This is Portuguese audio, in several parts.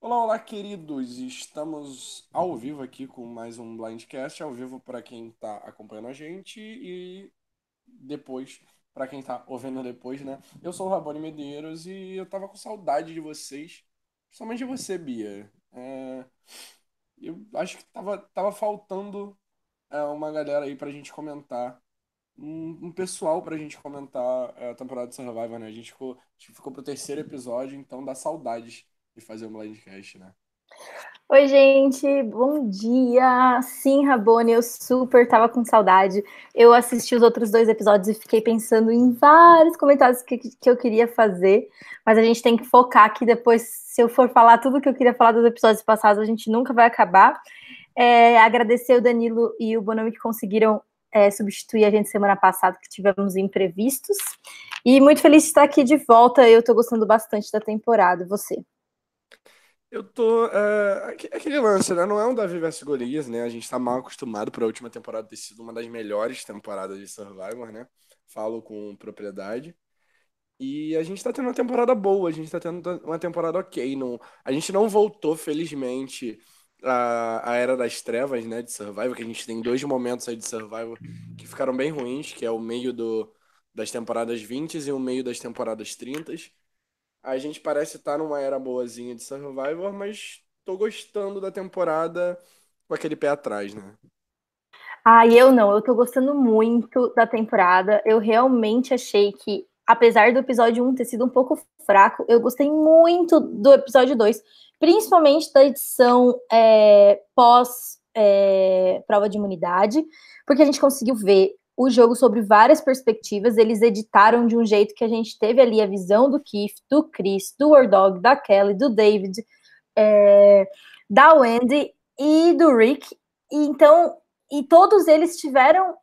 Olá, olá, queridos! Estamos ao vivo aqui com mais um Blindcast, ao vivo para quem está acompanhando a gente e depois para quem está ouvindo depois, né? Eu sou o Rabone Medeiros e eu tava com saudade de vocês, principalmente de você, Bia. É, Eu acho que tava, tava faltando é, uma galera aí pra gente comentar, um, um pessoal pra gente comentar é, a temporada de Survivor, né? A gente ficou, a gente ficou pro terceiro episódio, então dá saudades de fazer um Blindcast, né? Oi, gente, bom dia. Sim, Rabone, eu super tava com saudade. Eu assisti os outros dois episódios e fiquei pensando em vários comentários que, que eu queria fazer, mas a gente tem que focar que depois, se eu for falar tudo que eu queria falar dos episódios passados, a gente nunca vai acabar. É, agradecer o Danilo e o Bonami que conseguiram é, substituir a gente semana passada, que tivemos imprevistos. E muito feliz de estar aqui de volta. Eu tô gostando bastante da temporada. Você? Eu tô. É, aque- aquele lance, né? Não é um Davi versus Golias, né? A gente tá mal acostumado por a última temporada ter sido uma das melhores temporadas de Survivor, né? Falo com propriedade. E a gente tá tendo uma temporada boa, a gente tá tendo uma temporada ok. Não, a gente não voltou, felizmente, à, à Era das Trevas, né? De Survivor, que a gente tem dois momentos aí de Survivor que ficaram bem ruins, que é o meio do, das temporadas 20 e o meio das temporadas 30. A gente parece estar numa era boazinha de Survivor, mas tô gostando da temporada com aquele pé atrás, né? Ah, eu não, eu tô gostando muito da temporada. Eu realmente achei que, apesar do episódio 1 ter sido um pouco fraco, eu gostei muito do episódio 2, principalmente da edição é, pós é, prova de imunidade, porque a gente conseguiu ver o jogo sobre várias perspectivas. Eles editaram de um jeito que a gente teve ali a visão do Keith, do Chris, do Wardog, da Kelly, do David, é, da Wendy e do Rick. E então e todos eles tiveram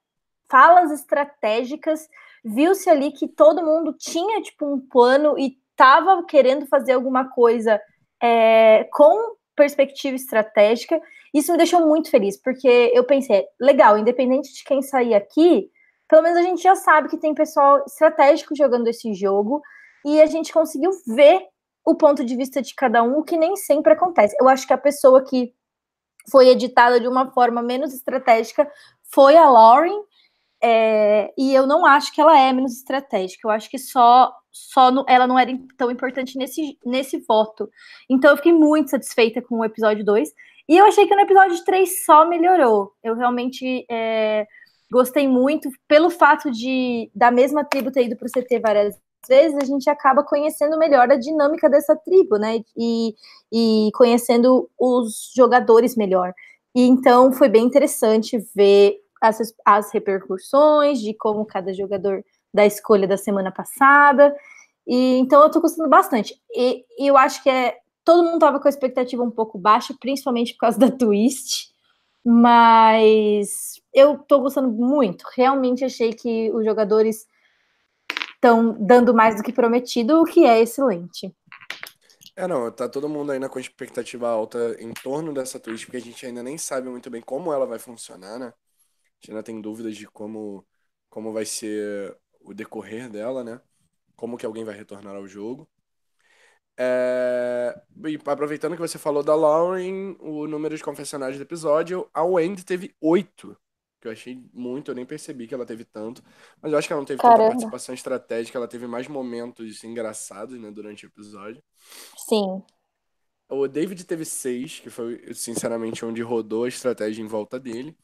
falas estratégicas, viu-se ali que todo mundo tinha tipo um plano e estava querendo fazer alguma coisa é, com perspectiva estratégica. Isso me deixou muito feliz, porque eu pensei, legal, independente de quem sair aqui, pelo menos a gente já sabe que tem pessoal estratégico jogando esse jogo e a gente conseguiu ver o ponto de vista de cada um, o que nem sempre acontece. Eu acho que a pessoa que foi editada de uma forma menos estratégica foi a Lauren, é, e eu não acho que ela é menos estratégica, eu acho que só, só no, ela não era tão importante nesse, nesse voto. Então eu fiquei muito satisfeita com o episódio 2, e eu achei que no episódio 3 só melhorou. Eu realmente é, gostei muito, pelo fato de da mesma tribo ter ido para o CT várias vezes, a gente acaba conhecendo melhor a dinâmica dessa tribo, né? E, e conhecendo os jogadores melhor. E então foi bem interessante ver as, as repercussões de como cada jogador da escolha da semana passada. E então eu tô gostando bastante. E, e eu acho que é todo mundo tava com a expectativa um pouco baixa, principalmente por causa da twist. Mas eu tô gostando muito. Realmente achei que os jogadores estão dando mais do que prometido, o que é excelente. É, não, tá todo mundo ainda com expectativa alta em torno dessa twist, porque a gente ainda nem sabe muito bem como ela vai funcionar, né? A gente ainda tem dúvidas de como, como vai ser o decorrer dela, né? Como que alguém vai retornar ao jogo. É... E aproveitando que você falou da Lauren, o número de confessionários do episódio, a Wendy teve oito, que eu achei muito, eu nem percebi que ela teve tanto, mas eu acho que ela não teve tanta Caramba. participação estratégica, ela teve mais momentos engraçados, né, durante o episódio. Sim. O David teve seis, que foi, sinceramente, onde rodou a estratégia em volta dele.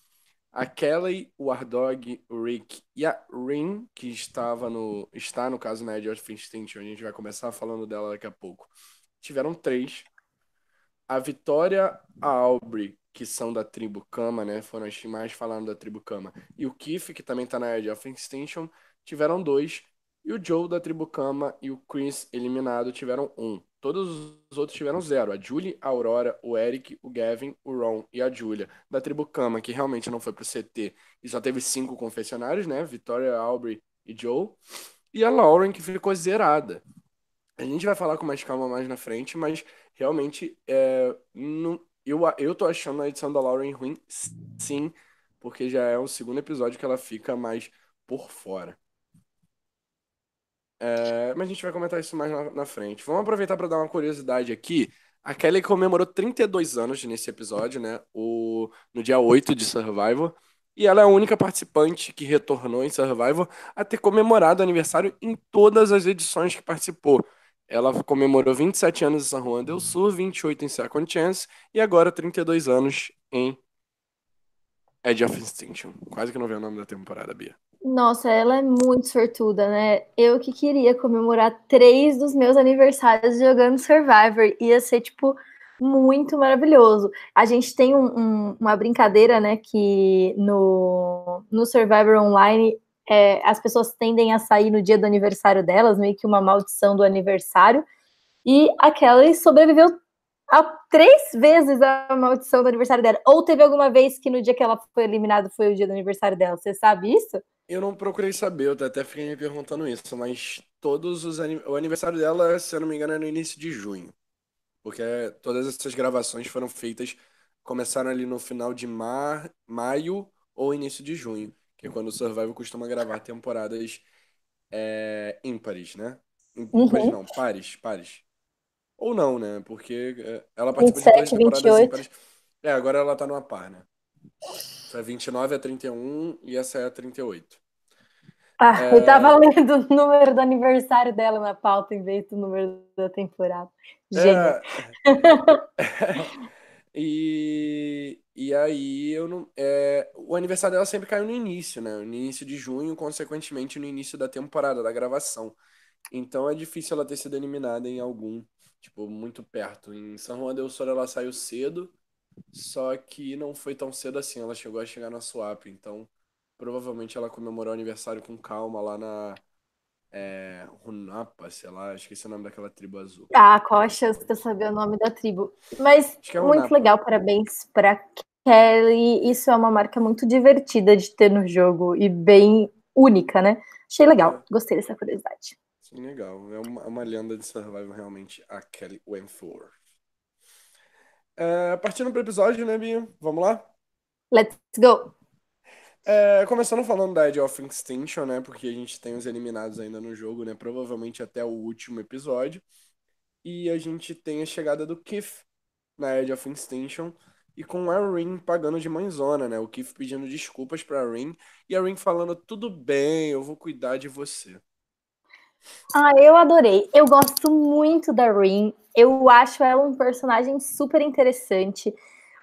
A Kelly, o Ardog, o Rick e a Rin, que estava no, está no caso na Edge of Extinction, a gente vai começar falando dela daqui a pouco. Tiveram três. A Vitória, a Aubrey, que são da tribo Kama, né? Foram as que mais falaram da tribo Kama. E o Keith, que também tá na Edge of Extinction, tiveram dois. E o Joe da tribo Kama e o Chris, eliminado, tiveram um. Todos os outros tiveram zero. A Julie, a Aurora, o Eric, o Gavin, o Ron e a Julia. Da tribo Kama, que realmente não foi pro CT e só teve cinco confessionários, né? Vitória, Aubrey e Joe. E a Lauren, que ficou zerada. A gente vai falar com mais calma mais na frente, mas realmente é, não- eu, eu tô achando a edição da Lauren ruim, sim, porque já é o segundo episódio que ela fica mais por fora. É, mas a gente vai comentar isso mais na, na frente. Vamos aproveitar para dar uma curiosidade aqui. A Kelly comemorou 32 anos nesse episódio, né? O, no dia 8 de Survivor. E ela é a única participante que retornou em Survivor a ter comemorado aniversário em todas as edições que participou. Ela comemorou 27 anos em San Juan del Sur, 28 em Second Chance e agora 32 anos em Edge of Extinction. Quase que não vê o nome da temporada, Bia. Nossa, ela é muito sortuda, né? Eu que queria comemorar três dos meus aniversários jogando Survivor. Ia ser, tipo, muito maravilhoso. A gente tem um, um, uma brincadeira, né, que no, no Survivor Online é, as pessoas tendem a sair no dia do aniversário delas, meio que uma maldição do aniversário. E a Kelly sobreviveu a três vezes a maldição do aniversário dela. Ou teve alguma vez que no dia que ela foi eliminada foi o dia do aniversário dela. Você sabe isso? Eu não procurei saber, eu até fiquei me perguntando isso, mas todos os o aniversário dela, se eu não me engano, é no início de junho. Porque todas essas gravações foram feitas, começaram ali no final de mar, maio ou início de junho, que é quando o Survival costuma gravar temporadas é, ímpares, né? Ímpares uhum. não, pares, pares. Ou não, né? Porque é, ela participou 27, de duas temporadas 28. ímpares. É, agora ela tá numa par, né? Essa é 29 a 31 e essa é a 38. Ah, é... eu tava lendo o número do aniversário dela na pauta em vez do número da temporada. Gênio. É... e, e aí eu não. É... O aniversário dela sempre caiu no início, né? No início de junho, consequentemente no início da temporada, da gravação. Então é difícil ela ter sido eliminada em algum, tipo, muito perto. Em São Juan del Sur ela saiu cedo, só que não foi tão cedo assim. Ela chegou a chegar na swap, então Provavelmente ela comemorou o aniversário com calma lá na é, Runapa, sei lá, esqueci o nome daquela tribo azul. Ah, qual a chance de eu saber o nome da tribo? Mas é muito legal, parabéns para Kelly. Isso é uma marca muito divertida de ter no jogo e bem única, né? Achei legal, é. gostei dessa curiosidade. Sim, legal. É uma, uma lenda de survival realmente, a Kelly Wentworth. É, partindo para o episódio, né, Bia? Vamos lá? Let's go! É, começando falando da Edge of Extinction, né? Porque a gente tem os eliminados ainda no jogo, né? Provavelmente até o último episódio. E a gente tem a chegada do Keith na Edge of Extinction. E com a Rin pagando de mãezona, né? O Keith pedindo desculpas pra Rin. E a Rin falando, tudo bem, eu vou cuidar de você. Ah, eu adorei. Eu gosto muito da Rin. Eu acho ela um personagem super interessante.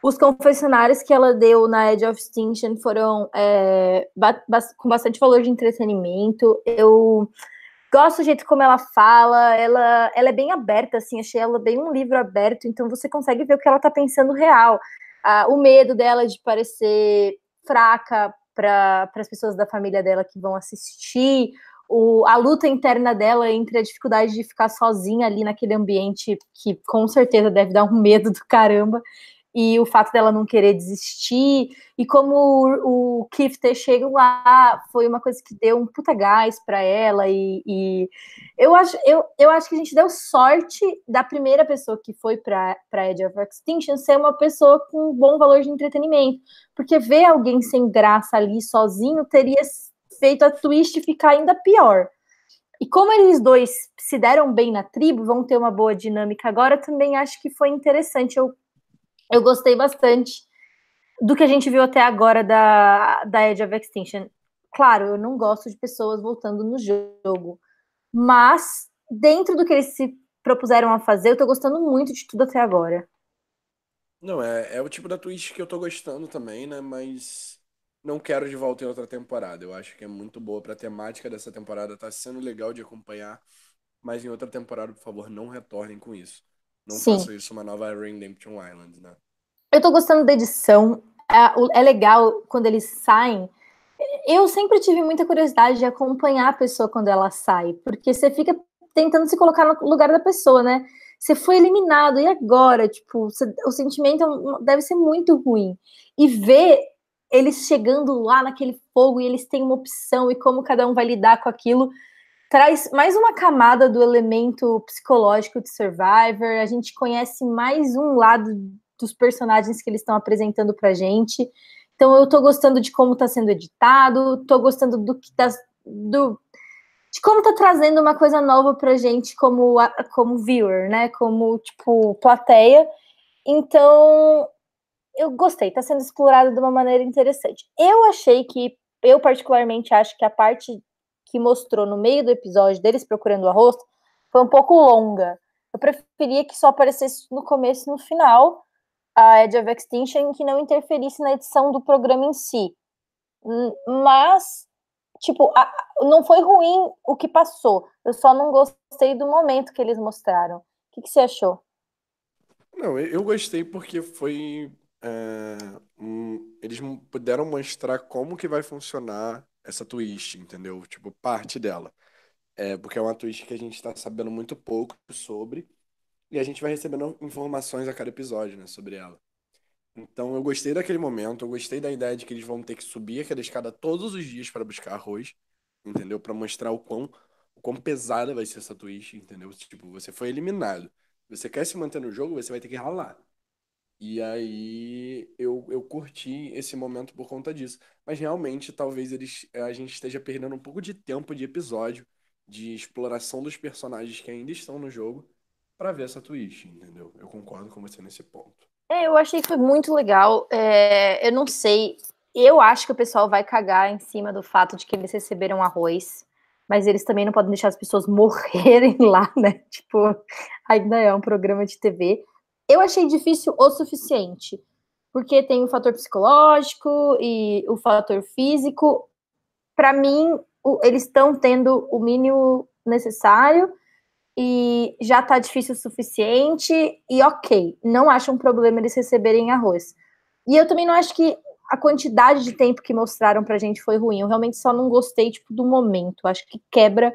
Os confessionários que ela deu na Edge of Extinction foram é, ba com bastante valor de entretenimento. Eu gosto do jeito como ela fala, ela, ela é bem aberta, assim, achei ela bem um livro aberto, então você consegue ver o que ela tá pensando real. Ah, o medo dela de parecer fraca para as pessoas da família dela que vão assistir, o, a luta interna dela entre a dificuldade de ficar sozinha ali naquele ambiente que com certeza deve dar um medo do caramba e o fato dela não querer desistir, e como o, o Keith ter lá foi uma coisa que deu um puta gás para ela, e, e, eu, acho, eu, eu acho que a gente deu sorte da primeira pessoa que foi para Edge of Extinction ser uma pessoa com bom valor de entretenimento, porque ver alguém sem graça ali sozinho teria feito a twist ficar ainda pior. E como eles dois se deram bem na tribo, vão ter uma boa dinâmica agora, também acho que foi interessante. Eu eu gostei bastante do que a gente viu até agora da, da Edge of Extinction. Claro, eu não gosto de pessoas voltando no jogo, mas dentro do que eles se propuseram a fazer, eu tô gostando muito de tudo até agora. Não, é, é o tipo da twist que eu tô gostando também, né? Mas não quero de volta em outra temporada. Eu acho que é muito boa pra temática dessa temporada, tá sendo legal de acompanhar. Mas em outra temporada, por favor, não retornem com isso. Não Sim. façam isso uma nova Redemption Island, né? Eu tô gostando da edição. É, é legal quando eles saem. Eu sempre tive muita curiosidade de acompanhar a pessoa quando ela sai, porque você fica tentando se colocar no lugar da pessoa, né? Você foi eliminado, e agora? Tipo, você, o sentimento é deve ser muito ruim. E ver eles chegando lá naquele fogo e eles têm uma opção e como cada um vai lidar com aquilo traz mais uma camada do elemento psicológico de Survivor. A gente conhece mais um lado dos personagens que eles estão apresentando pra gente. Então eu tô gostando de como tá sendo editado, tô gostando do que das, do de como tá trazendo uma coisa nova pra gente como, como viewer, né? Como, tipo, plateia. Então, eu gostei, tá sendo explorado de uma maneira interessante. Eu achei que, eu particularmente acho que a parte que mostrou no meio do episódio deles procurando o arroz foi um pouco longa. Eu preferia que só aparecesse no começo e no final a Edge of Extinction que não interferisse na edição do programa em si. Mas, tipo, a, não foi ruim o que passou. Eu só não gostei do momento que eles mostraram. O que, que você achou? Não, eu gostei porque foi. É, um, eles puderam mostrar como que vai funcionar essa twist, entendeu? Tipo, parte dela. É, porque é uma twist que a gente está sabendo muito pouco sobre. E a gente vai recebendo informações a cada episódio, né, sobre ela. Então eu gostei daquele momento, eu gostei da ideia de que eles vão ter que subir aquela escada todos os dias para buscar arroz, entendeu? Para mostrar o quão, o quão pesada vai ser essa twist, entendeu? Tipo, você foi eliminado. Você quer se manter no jogo, você vai ter que ralar. E aí eu, eu curti esse momento por conta disso. Mas realmente, talvez eles, a gente esteja perdendo um pouco de tempo de episódio, de exploração dos personagens que ainda estão no jogo, para ver essa twist, entendeu? Eu concordo com você nesse ponto. É, eu achei que foi muito legal. É, eu não sei. Eu acho que o pessoal vai cagar em cima do fato de que eles receberam arroz, mas eles também não podem deixar as pessoas morrerem lá, né? Tipo, ainda é um programa de TV. Eu achei difícil o suficiente, porque tem o fator psicológico e o fator físico. Para mim, o, eles estão tendo o mínimo necessário e já tá difícil o suficiente, e ok, não acho um problema eles receberem arroz. E eu também não acho que a quantidade de tempo que mostraram pra gente foi ruim, eu realmente só não gostei, tipo, do momento, acho que quebra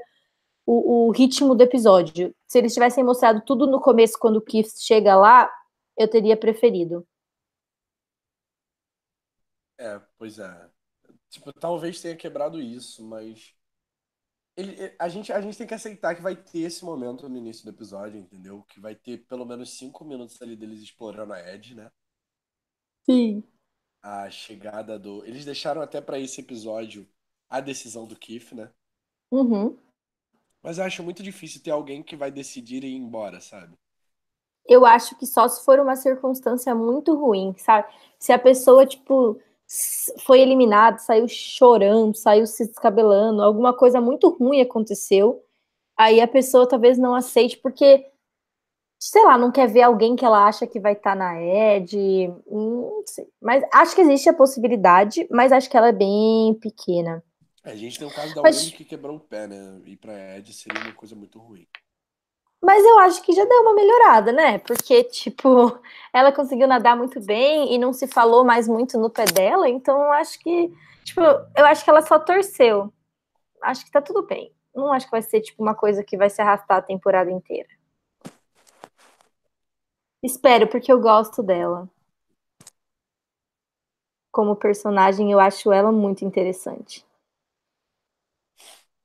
o, o ritmo do episódio. Se eles tivessem mostrado tudo no começo, quando o Keith chega lá, eu teria preferido. É, pois é. Tipo, talvez tenha quebrado isso, mas ele, a, gente, a gente tem que aceitar que vai ter esse momento no início do episódio, entendeu? Que vai ter pelo menos cinco minutos ali deles explorando a Ed, né? Sim. A chegada do. Eles deixaram até para esse episódio a decisão do Keith, né? Uhum. Mas eu acho muito difícil ter alguém que vai decidir ir embora, sabe? Eu acho que só se for uma circunstância muito ruim, sabe? Se a pessoa, tipo, foi eliminado, saiu chorando, saiu se descabelando, alguma coisa muito ruim aconteceu, aí a pessoa talvez não aceite, porque, sei lá, não quer ver alguém que ela acha que vai estar tá na Ed, não sei. Mas acho que existe a possibilidade, mas acho que ela é bem pequena. É, a gente tem o caso da mas... que quebrou o pé, né? Ir pra Ed seria uma coisa muito ruim. Mas eu acho que já deu uma melhorada, né? Porque, tipo, ela conseguiu nadar muito bem e não se falou mais muito no pé dela, então eu acho que, tipo, eu acho que ela só torceu. Acho que tá tudo bem. Não acho que vai ser, tipo, uma coisa que vai se arrastar a temporada inteira. Espero, porque eu gosto dela. Como personagem, eu acho ela muito interessante.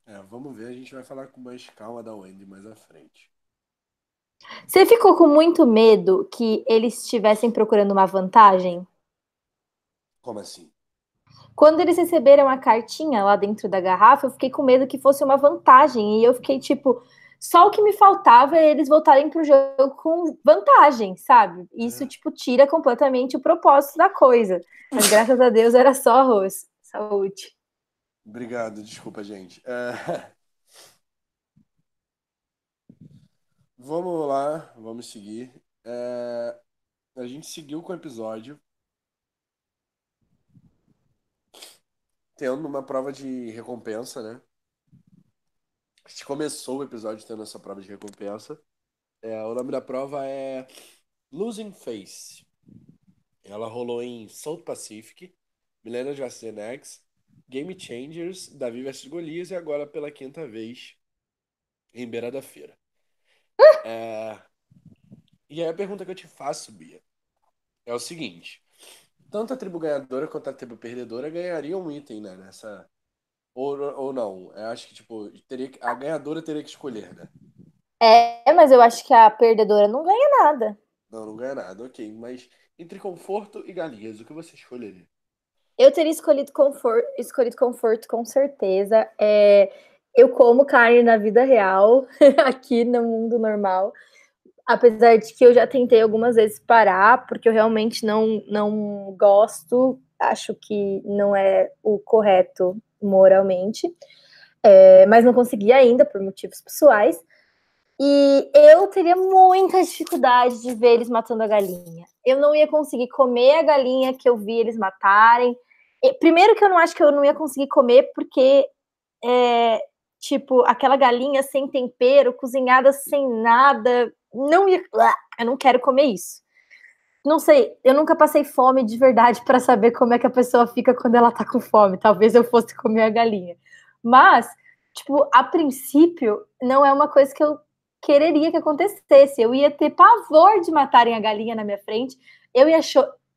É, vamos ver, a gente vai falar com mais calma da Wendy mais à frente. Você ficou com muito medo que eles estivessem procurando uma vantagem? Como assim? Quando eles receberam a cartinha lá dentro da garrafa, eu fiquei com medo que fosse uma vantagem. E eu fiquei tipo, só o que me faltava é eles voltarem pro jogo com vantagem, sabe? Isso, é. tipo, tira completamente o propósito da coisa. Mas graças a Deus era só arroz. Saúde. Obrigado, desculpa, gente. É... Vamos lá, vamos seguir. É, a gente seguiu com o episódio. Tendo uma prova de recompensa, né? A gente começou o episódio tendo essa prova de recompensa. É, o nome da prova é Losing Face. Ela rolou em South Pacific, Millennium Justin X, Game Changers, Davi vs Golias e agora pela quinta vez em Beira da Feira. É... E aí a pergunta que eu te faço, Bia, é o seguinte: tanto a tribo ganhadora quanto a tribo perdedora ganhariam um item, né? Nessa. Ou, ou não. Eu acho que, tipo, teria que... a ganhadora teria que escolher, né? É, mas eu acho que a perdedora não ganha nada. Não, não ganha nada, ok. Mas entre conforto e galinhas, o que você escolheria? Eu teria escolhido conforto, escolhido conforto com certeza. É, eu como carne na vida real, aqui no mundo normal. Apesar de que eu já tentei algumas vezes parar, porque eu realmente não, não gosto, acho que não é o correto moralmente, é, mas não consegui ainda por motivos pessoais. E eu teria muita dificuldade de ver eles matando a galinha. Eu não ia conseguir comer a galinha que eu vi eles matarem. Primeiro que eu não acho que eu não ia conseguir comer, porque é, tipo, aquela galinha sem tempero, cozinhada sem nada, não ia, eu não quero comer isso. Não sei, eu nunca passei fome de verdade para saber como é que a pessoa fica quando ela tá com fome. Talvez eu fosse comer a galinha. Mas, tipo, a princípio, não é uma coisa que eu quereria que acontecesse. Eu ia ter pavor de matarem a galinha na minha frente. Eu ia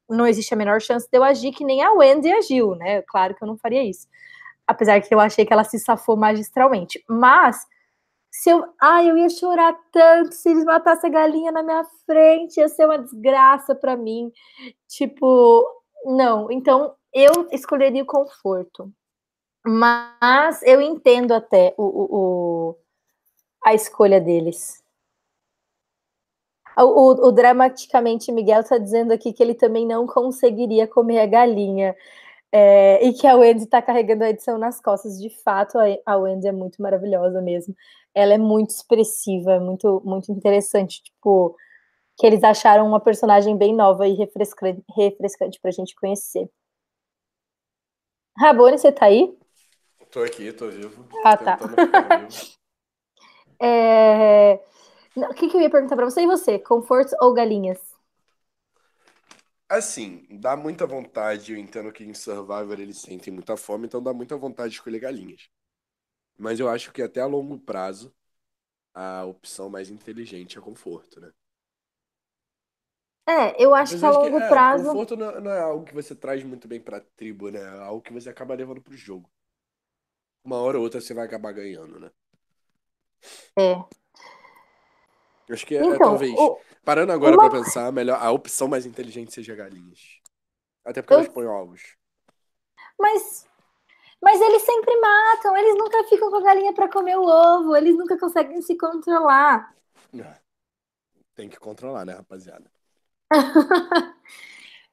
não existe a menor chance de eu agir que nem a Wendy agiu, né? Claro que eu não faria isso apesar que eu achei que ela se safou magistralmente. Mas se eu, ai, eu ia chorar tanto se eles matassem a galinha na minha frente, ia ser uma desgraça para mim. Tipo, não. Então eu escolheria o conforto. Mas eu entendo até o, o, o a escolha deles. O, o, dramaticamente Miguel está dizendo aqui que ele também não conseguiria comer a galinha. É, e que a Wendy está carregando a edição nas costas. De fato, a, Wendy é muito maravilhosa mesmo. Ela é muito expressiva, muito, muito interessante. Tipo, que eles acharam uma personagem bem nova e refrescante, refrescante para a gente conhecer. Rabone, você tá aí? Tô aqui, tô vivo. Ah, tá. é... O que, que eu ia perguntar para você e você? Confortos ou galinhas? Assim, dá muita vontade, eu entendo que em Survivor eles sentem muita fome, então dá muita vontade de escolher galinhas. Mas eu acho que até a longo prazo, a opção mais inteligente é conforto, né? É, eu acho que a longo que, é, prazo. Conforto não, não, é algo que você traz muito bem pra tribo, né? É algo que você acaba levando pro jogo. Uma hora ou outra você vai acabar ganhando, né? É. Acho que é, então, é talvez. O... Parando agora Uma... pra pensar, melhor, a opção mais inteligente seja galinhas. Até porque eu... elas põem ovos. Mas. Mas eles sempre matam, eles nunca ficam com a galinha para comer o ovo, eles nunca conseguem se controlar. É. Tem que controlar, né, rapaziada?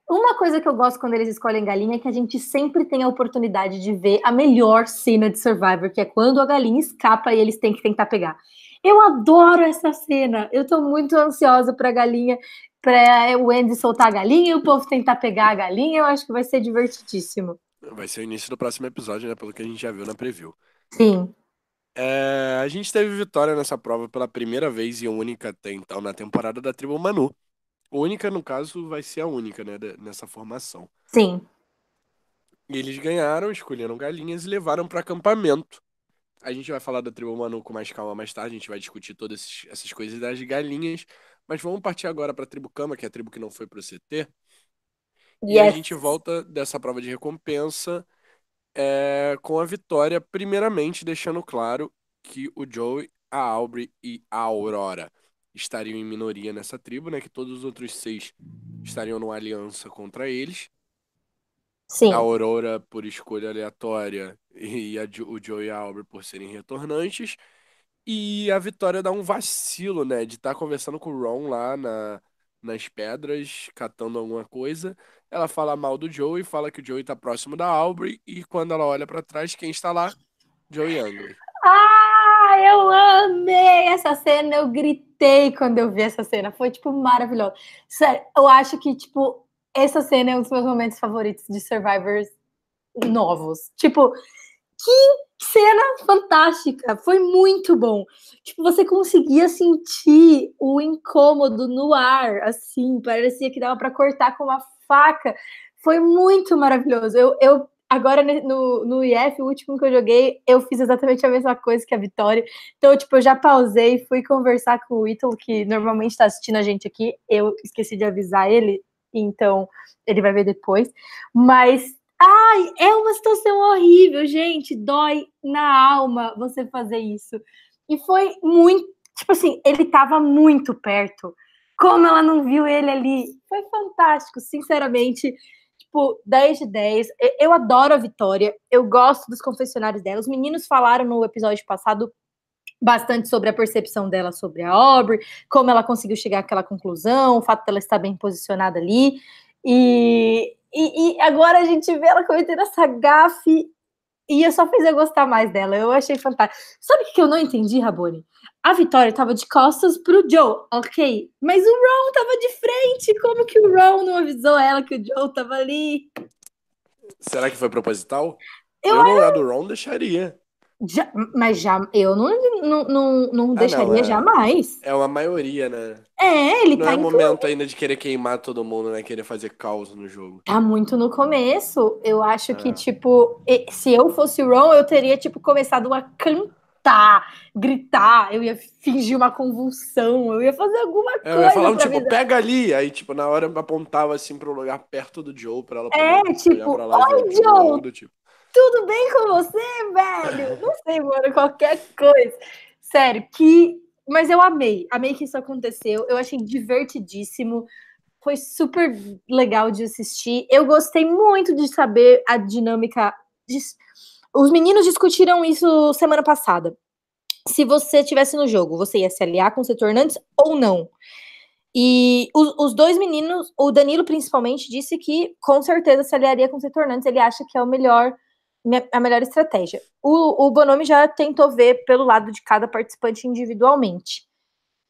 Uma coisa que eu gosto quando eles escolhem galinha é que a gente sempre tem a oportunidade de ver a melhor cena de Survivor, que é quando a galinha escapa e eles têm que tentar pegar. Eu adoro essa cena. Eu tô muito ansiosa pra galinha, pra o Andy soltar a galinha e o povo tentar pegar a galinha. Eu acho que vai ser divertidíssimo. Vai ser o início do próximo episódio, né? Pelo que a gente já viu na preview. Sim. É, a gente teve vitória nessa prova pela primeira vez e única até então na temporada da tribo Manu. Única, no caso, vai ser a única, né? Nessa formação. Sim. E eles ganharam, escolheram galinhas e levaram para acampamento. A gente vai falar da tribo Manu com mais calma mais tarde, a gente vai discutir todas essas coisas das galinhas. Mas vamos partir agora para a tribo Cama, que é a tribo que não foi pro CT. Yes. E a gente volta dessa prova de recompensa é, com a vitória, primeiramente deixando claro que o Joey, a Aubrey e a Aurora estariam em minoria nessa tribo, né? Que todos os outros seis estariam numa aliança contra eles. Sim. A Aurora por escolha aleatória e a, o Joe e a Albert por serem retornantes. E a Vitória dá um vacilo, né? De estar tá conversando com o Ron lá na, nas pedras, catando alguma coisa. Ela fala mal do Joey, fala que o Joey tá próximo da Aubrey. E quando ela olha para trás, quem está lá? Joey Angley. Ah, eu amei essa cena. Eu gritei quando eu vi essa cena. Foi, tipo, maravilhoso. Sério, eu acho que, tipo, essa cena é um dos meus momentos favoritos de Survivors novos. Tipo, que cena fantástica! Foi muito bom. Tipo, você conseguia sentir o incômodo no ar, assim, parecia que dava para cortar com uma faca. Foi muito maravilhoso. Eu, eu agora no, no IF, o último que eu joguei, eu fiz exatamente a mesma coisa que a Vitória. Então, tipo, eu já pausei, fui conversar com o Ítalo, que normalmente está assistindo a gente aqui. Eu esqueci de avisar ele, então ele vai ver depois. Mas, ai, é uma situação horrível, gente. Dói na alma você fazer isso. E foi muito, tipo assim, ele estava muito perto. Como ela não viu ele ali? Foi fantástico, sinceramente. Tipo, 10 de 10. Eu adoro a Vitória, eu gosto dos confessionários dela. Os meninos falaram no episódio passado bastante sobre a percepção dela sobre a Aubrey, como ela conseguiu chegar àquela conclusão, o fato dela estar bem posicionada ali. E, e, e agora a gente vê ela cometendo essa gafe e eu só fiz eu gostar mais dela. Eu achei fantástico. Sabe o que eu não entendi, Raboni? A Vitória tava de costas pro Joe, ok. Mas o Ron tava de frente. Como que o Ron não avisou ela que o Joe tava ali? Será que foi proposital? Eu, eu no lugar do Ron deixaria. Já, mas já eu não, não, não, não ah, deixaria não, é, jamais. É uma maioria, né? É, ele não tá. Não é o momento ainda de querer queimar todo mundo, né? Querer fazer caos no jogo. Tá muito no começo. Eu acho é. que, tipo, se eu fosse o Ron, eu teria, tipo, começado a cantar, gritar, eu ia fingir uma convulsão, eu ia fazer alguma coisa. É, eu ia falar, tipo, pega ali. Aí, tipo, na hora eu apontava assim pro lugar perto do Joe pra ela poder É, tipo, oi, Joe! Mundo, tipo tudo bem com você, velho? Não sei, mano, qualquer coisa. Sério, que. Mas eu amei, amei que isso aconteceu. Eu achei divertidíssimo. Foi super legal de assistir. Eu gostei muito de saber a dinâmica. De... Os meninos discutiram isso semana passada. Se você tivesse no jogo, você ia se aliar com os retornantes ou não? E os, os, dois meninos, o Danilo principalmente, disse que com certeza se aliaria com os retornantes. Ele acha que é o melhor a melhor estratégia. O, o Bonomi já tentou ver pelo lado de cada participante individualmente.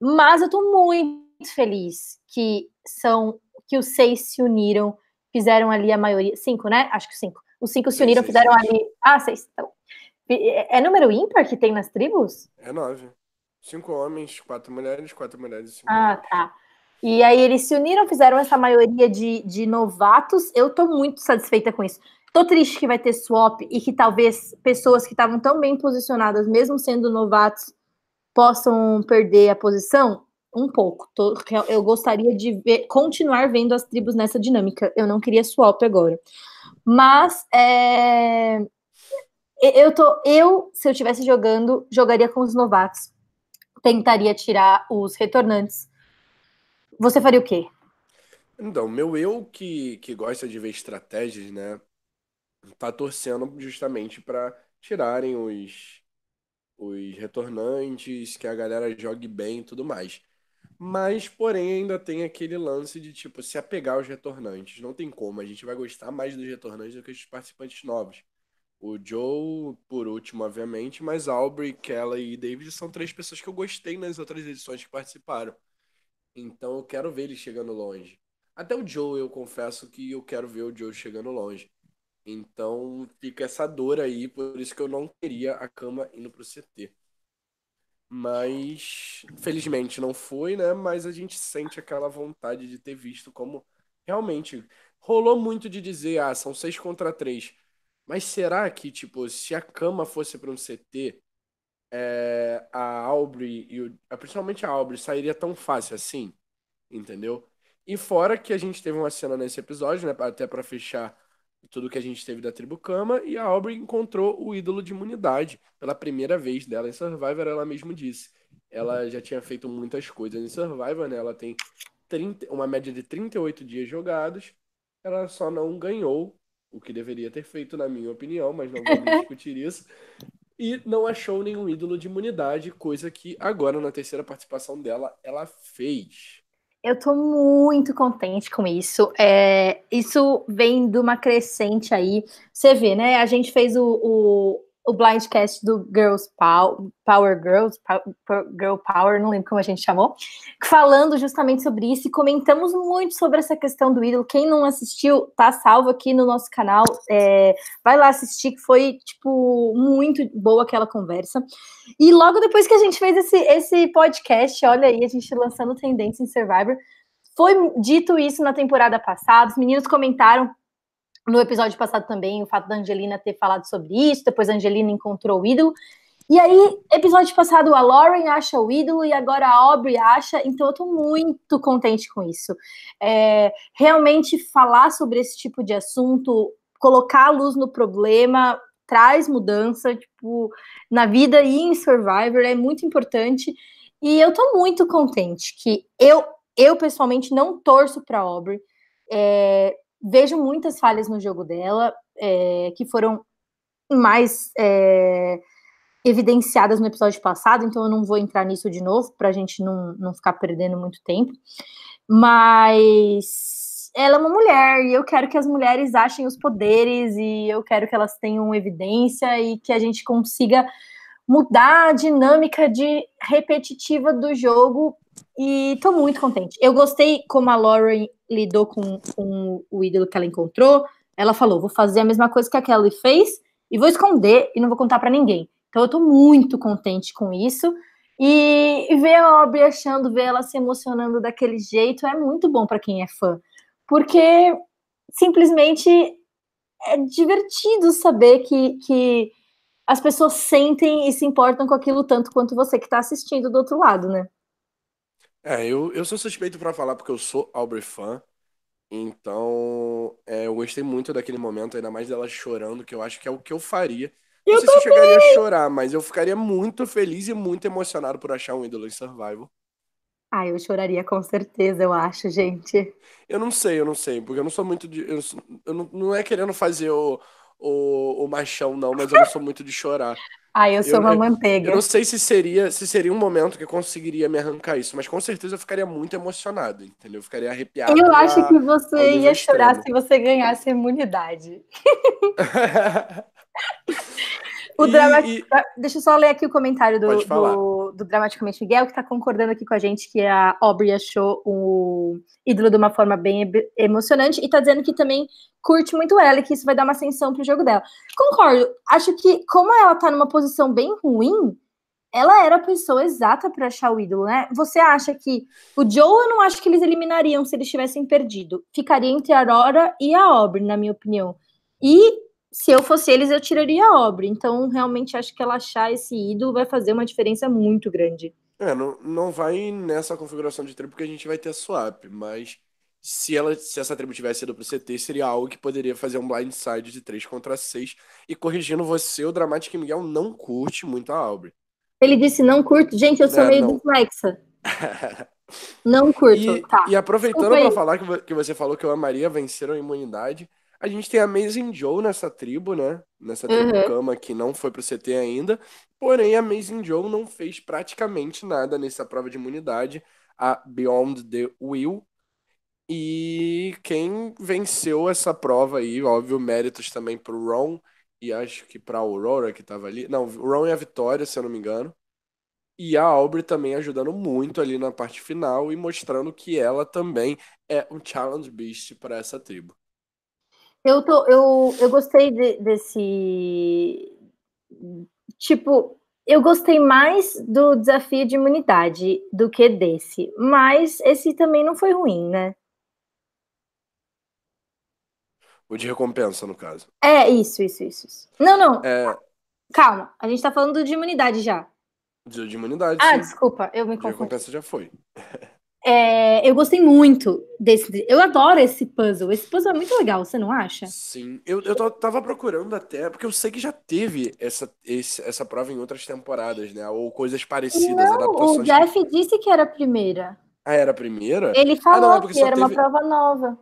Mas eu tô muito feliz que são que os seis se uniram, fizeram ali a maioria. Cinco, né? Acho que cinco. Os cinco se uniram, fizeram ali. Ah, seis. Então. É, é número ímpar que tem nas tribos? É nove. Cinco homens, quatro mulheres, quatro mulheres e cinco Ah, tá. E aí eles se uniram, fizeram essa maioria de, de novatos. Eu tô muito satisfeita com isso. Tô triste que vai ter swap e que talvez pessoas que estavam tão bem posicionadas, mesmo sendo novatos, possam perder a posição um pouco. Tô, eu gostaria de ver, continuar vendo as tribos nessa dinâmica. Eu não queria swap agora. Mas é, eu tô, eu se eu estivesse jogando, jogaria com os novatos. Tentaria tirar os retornantes. Você faria o quê? Então, meu eu que, que gosta de ver estratégias, né? Tá torcendo justamente para tirarem os, os retornantes, que a galera jogue bem e tudo mais. Mas, porém, ainda tem aquele lance de, tipo, se apegar aos retornantes. Não tem como, a gente vai gostar mais dos retornantes do que dos participantes novos. O Joe, por último, obviamente, mas Aubrey, Kelly e David são três pessoas que eu gostei nas outras edições que participaram. Então eu quero ver eles chegando longe. Até o Joe, eu confesso que eu quero ver o Joe chegando longe. Então fica essa dor aí, por isso que eu não queria a cama indo pro CT. Mas felizmente não foi, né? Mas a gente sente aquela vontade de ter visto como realmente rolou muito de dizer, ah, são seis contra três. Mas será que, tipo, se a cama fosse para um CT, é, a Aubrey e o, principalmente a Aubrey sairia tão fácil assim? Entendeu? E fora que a gente teve uma cena nesse episódio, né? Até para fechar tudo que a gente teve da tribo Kama, e a Aubrey encontrou o ídolo de imunidade pela primeira vez dela em Survivor, ela mesmo disse. Ela já tinha feito muitas coisas em Survivor, né? Ela tem 30, uma média de 38 dias jogados, ela só não ganhou, o que deveria ter feito, na minha opinião, mas não vamos discutir isso. E não achou nenhum ídolo de imunidade, coisa que agora, na terceira participação dela, ela fez. Eu tô muito contente com isso. É, isso vem de uma crescente aí. Você vê, né? A gente fez o, o, o blindcast do Girls Power, Power Girls, Girl Power, não lembro como a gente chamou, falando justamente sobre isso e comentamos muito sobre essa questão do ídolo. Quem não assistiu, tá salvo aqui no nosso canal. É, vai lá assistir, que foi, tipo, muito boa aquela conversa. E logo depois que a gente fez esse, esse podcast, olha aí, a gente lançando tendência em Survivor, foi dito isso na temporada passada, os meninos comentaram no episódio passado também o fato da Angelina ter falado sobre isso, depois a Angelina encontrou o ídolo. E aí, episódio passado, a Lauren acha o ídolo e agora a Aubrey acha, então eu tô muito contente com isso. É, realmente falar sobre esse tipo de assunto, colocar a luz no problema, traz mudança, tipo, na vida e em Survivor, é muito importante. E eu tô muito contente que eu, eu pessoalmente não torço pra Aubrey. É, vejo muitas falhas no jogo dela, é, que foram mais é, evidenciadas no episódio passado, então eu não vou entrar nisso de novo, para a gente não, não ficar perdendo muito tempo. Mas ela é uma mulher e eu quero que as mulheres achem os poderes e eu quero que elas tenham evidência e que a gente consiga mudar a dinâmica de repetitiva do jogo e tô muito contente. Eu gostei como a Lauren lidou com, com o ídolo que ela encontrou. Ela falou: vou fazer a mesma coisa que a Kelly fez e vou esconder e não vou contar para ninguém. Então eu tô muito contente com isso. E ver a Aubrey achando, ver ela se emocionando daquele jeito é muito bom para quem é fã, porque simplesmente é divertido saber que, que as pessoas sentem e se importam com aquilo tanto quanto você que está assistindo do outro lado, né? É, eu, eu sou suspeito para falar porque eu sou Aubrey fã. Então, é, eu gostei muito daquele momento, ainda mais dela chorando, que eu acho que é o que eu faria. Não Eu sei se eu também! chegaria a chorar, mas eu ficaria muito feliz e muito emocionado por achar um ídolo em Survival. Ah, eu choraria com certeza, eu acho, gente. Eu não sei, eu não sei, porque eu não sou muito de. Eu, eu não, não é querendo fazer o, o, o machão, não, mas eu não sou muito de chorar. Ah, eu sou Eu, uma eu, manteiga. eu não sei se seria, se seria um momento que eu conseguiria me arrancar isso, mas com certeza eu ficaria muito emocionado, entendeu? Eu ficaria arrepiado Eu acho a, que você ia chorar se você ganhasse a imunidade. O drama... E, e- Deixa eu só ler aqui o comentário do, do, do Dramaticamente Miguel, que está concordando aqui com a gente que a Aubrey achou o ídolo de uma forma bem emocionante e está dizendo que também curte muito ela e que isso vai dar uma ascensão pro jogo dela. Concordo. Acho que, como ela tá numa posição bem ruim, ela era a pessoa exata para achar o ídolo, né? Você acha que o Joe, eu não acho que eles eliminariam se eles tivessem perdido. Ficaria entre a Aurora e a Aubrey, na minha opinião. E se eu fosse eles, eu tiraria a Aubrey. Então, realmente acho que ela achar esse ídolo vai fazer uma diferença muito grande. é, não, não vai nessa configuração de tribo porque a gente vai ter swap, mas se ela, se essa tribo tivesse ido pro CT, seria algo que poderia fazer um blindside de 3 contra 6. E corrigindo você, o Dramatic Miguel não curte muito a Aubrey. Ele disse não curto. Gente, eu sou É, meio não. dislexa. Não curto. E, tá. e aproveitando para falar que, que você falou que eu amaria vencer a imunidade, a gente tem a Amazing Joe nessa tribo, né? Nessa tribo Uhum. Kama que não foi pro CT ainda. Porém, a Amazing Joe não fez praticamente nada nessa prova de imunidade, a Beyond the Will. E quem venceu essa prova aí, óbvio, méritos também pro Ron e acho que pra Aurora que tava ali. Não, o Ron e a Vitória, se eu não me engano. E a Aubrey também ajudando muito ali na parte final e mostrando que ela também é um challenge beast para essa tribo. Eu, tô, eu, eu gostei de- desse. Tipo, eu gostei mais do desafio de imunidade do que desse. Mas esse também não foi ruim, né? O de recompensa, no caso. É, isso, isso, isso. isso. Não, não, É, calma. A gente tá falando de imunidade já. de, de imunidade, Ah, sim. desculpa, eu me De confundi. recompensa já foi. É, eu gostei muito desse. Eu adoro esse puzzle. Esse puzzle é muito legal, você não acha? Sim, eu, eu tava procurando até, porque eu sei que já teve essa, esse- essa prova em outras temporadas, né? Ou coisas parecidas, Não, o adaptações. que- Jeff disse que era a primeira. Ah, era a primeira? Ele Ah, falou não, é que era uma teve. prova nova.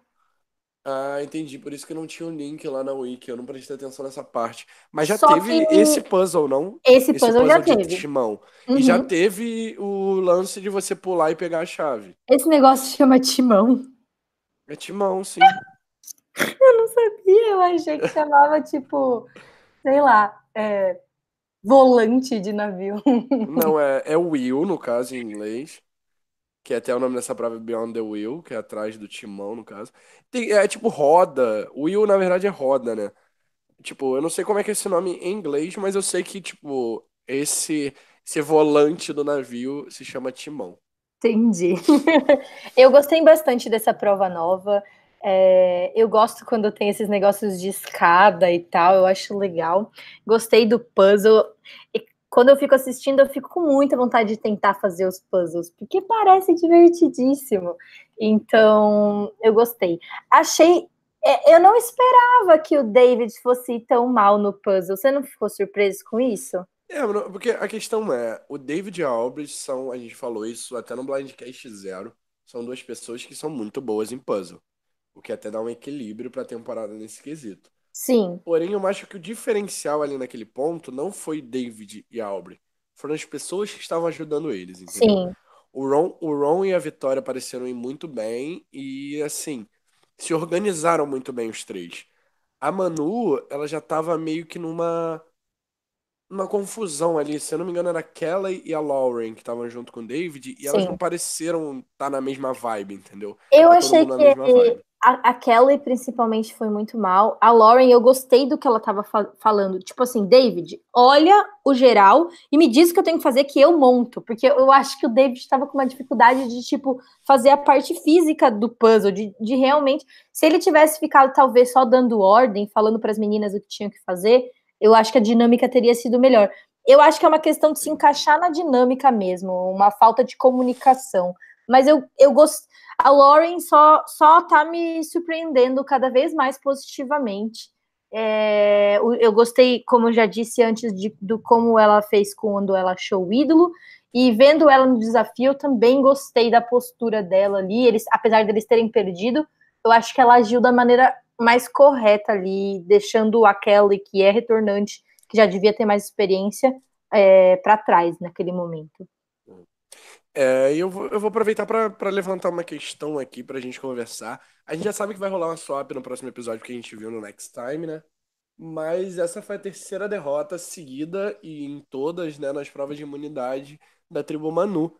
Ah, entendi. Por isso que não tinha o link lá na Wiki. Eu não prestei atenção nessa parte. Mas já Só teve que esse puzzle, não? esse Esse puzzle já de teve. timão. E já Uhum. teve o lance de você pular e pegar a chave. Esse negócio chama timão. É timão, sim. Eu não sabia, eu achei que chamava, tipo, sei lá, é, volante de navio. Não, é, é wheel, no caso, em inglês. Que é até o nome dessa prova é Beyond the Wheel, que é atrás do timão, no caso. Tem- é tipo roda. Wheel, na verdade, é roda, né? Tipo, eu não sei como é que é esse nome em inglês, mas eu sei que, tipo, esse, esse volante do navio se chama timão. Entendi. Eu gostei bastante dessa prova nova. É, eu gosto quando tem esses negócios de escada e tal, eu acho legal. Gostei do puzzle. E quando eu fico assistindo, eu fico com muita vontade de tentar fazer os puzzles, porque parece divertidíssimo. Então, eu gostei. Achei. é, Eu não esperava que o David fosse tão mal no puzzle. Você não ficou surpreso com isso? É, porque a questão é, o David e a Aubrey são, a gente falou isso até no Blindcast Zero, são duas pessoas que são muito boas em puzzle. o que até dá um equilíbrio para a temporada nesse quesito. Sim. Porém, eu acho que o diferencial ali naquele ponto não foi David e Aubrey. Foram as pessoas que estavam ajudando eles, entendeu? Sim. O Ron, o Ron e a Vitória pareceram ir muito bem e, assim, se organizaram muito bem os três. A Manu, ela já tava meio que numa uma confusão ali. Se eu não me engano, era a Kelly e a Lauren que estavam junto com o David, e elas Sim. não pareceram estar na mesma vibe, entendeu? Eu Tá achei que. A, Kelly, principalmente, foi muito mal. A Lauren, eu gostei do que ela tava fa- falando. Tipo assim, David, olha o geral e me diz o que eu tenho que fazer que eu monto. Porque eu acho que o David estava com uma dificuldade de, tipo, fazer a parte física do puzzle, de, de realmente. Se ele tivesse ficado, talvez, só dando ordem, falando para as meninas o que tinham que fazer, eu acho que a dinâmica teria sido melhor. Eu acho que é uma questão de se encaixar na dinâmica mesmo, uma falta de comunicação. Mas eu, eu gosto. A Lauren só, só tá me surpreendendo cada vez mais positivamente. É, eu gostei, como eu já disse antes, de, do como ela fez quando ela achou o ídolo. E vendo ela no desafio, eu também gostei da postura dela ali. Eles, apesar deles terem perdido, eu acho que ela agiu da maneira mais correta ali, deixando a Kelly, que é retornante, que já devia ter mais experiência, é, para trás naquele momento. É, eu vou, eu vou aproveitar para levantar uma questão aqui pra gente conversar. A gente já sabe que vai rolar uma swap no próximo episódio que a gente viu no Next Time, né? Mas essa foi a terceira derrota seguida e em todas, né, nas provas de imunidade da tribo Manu.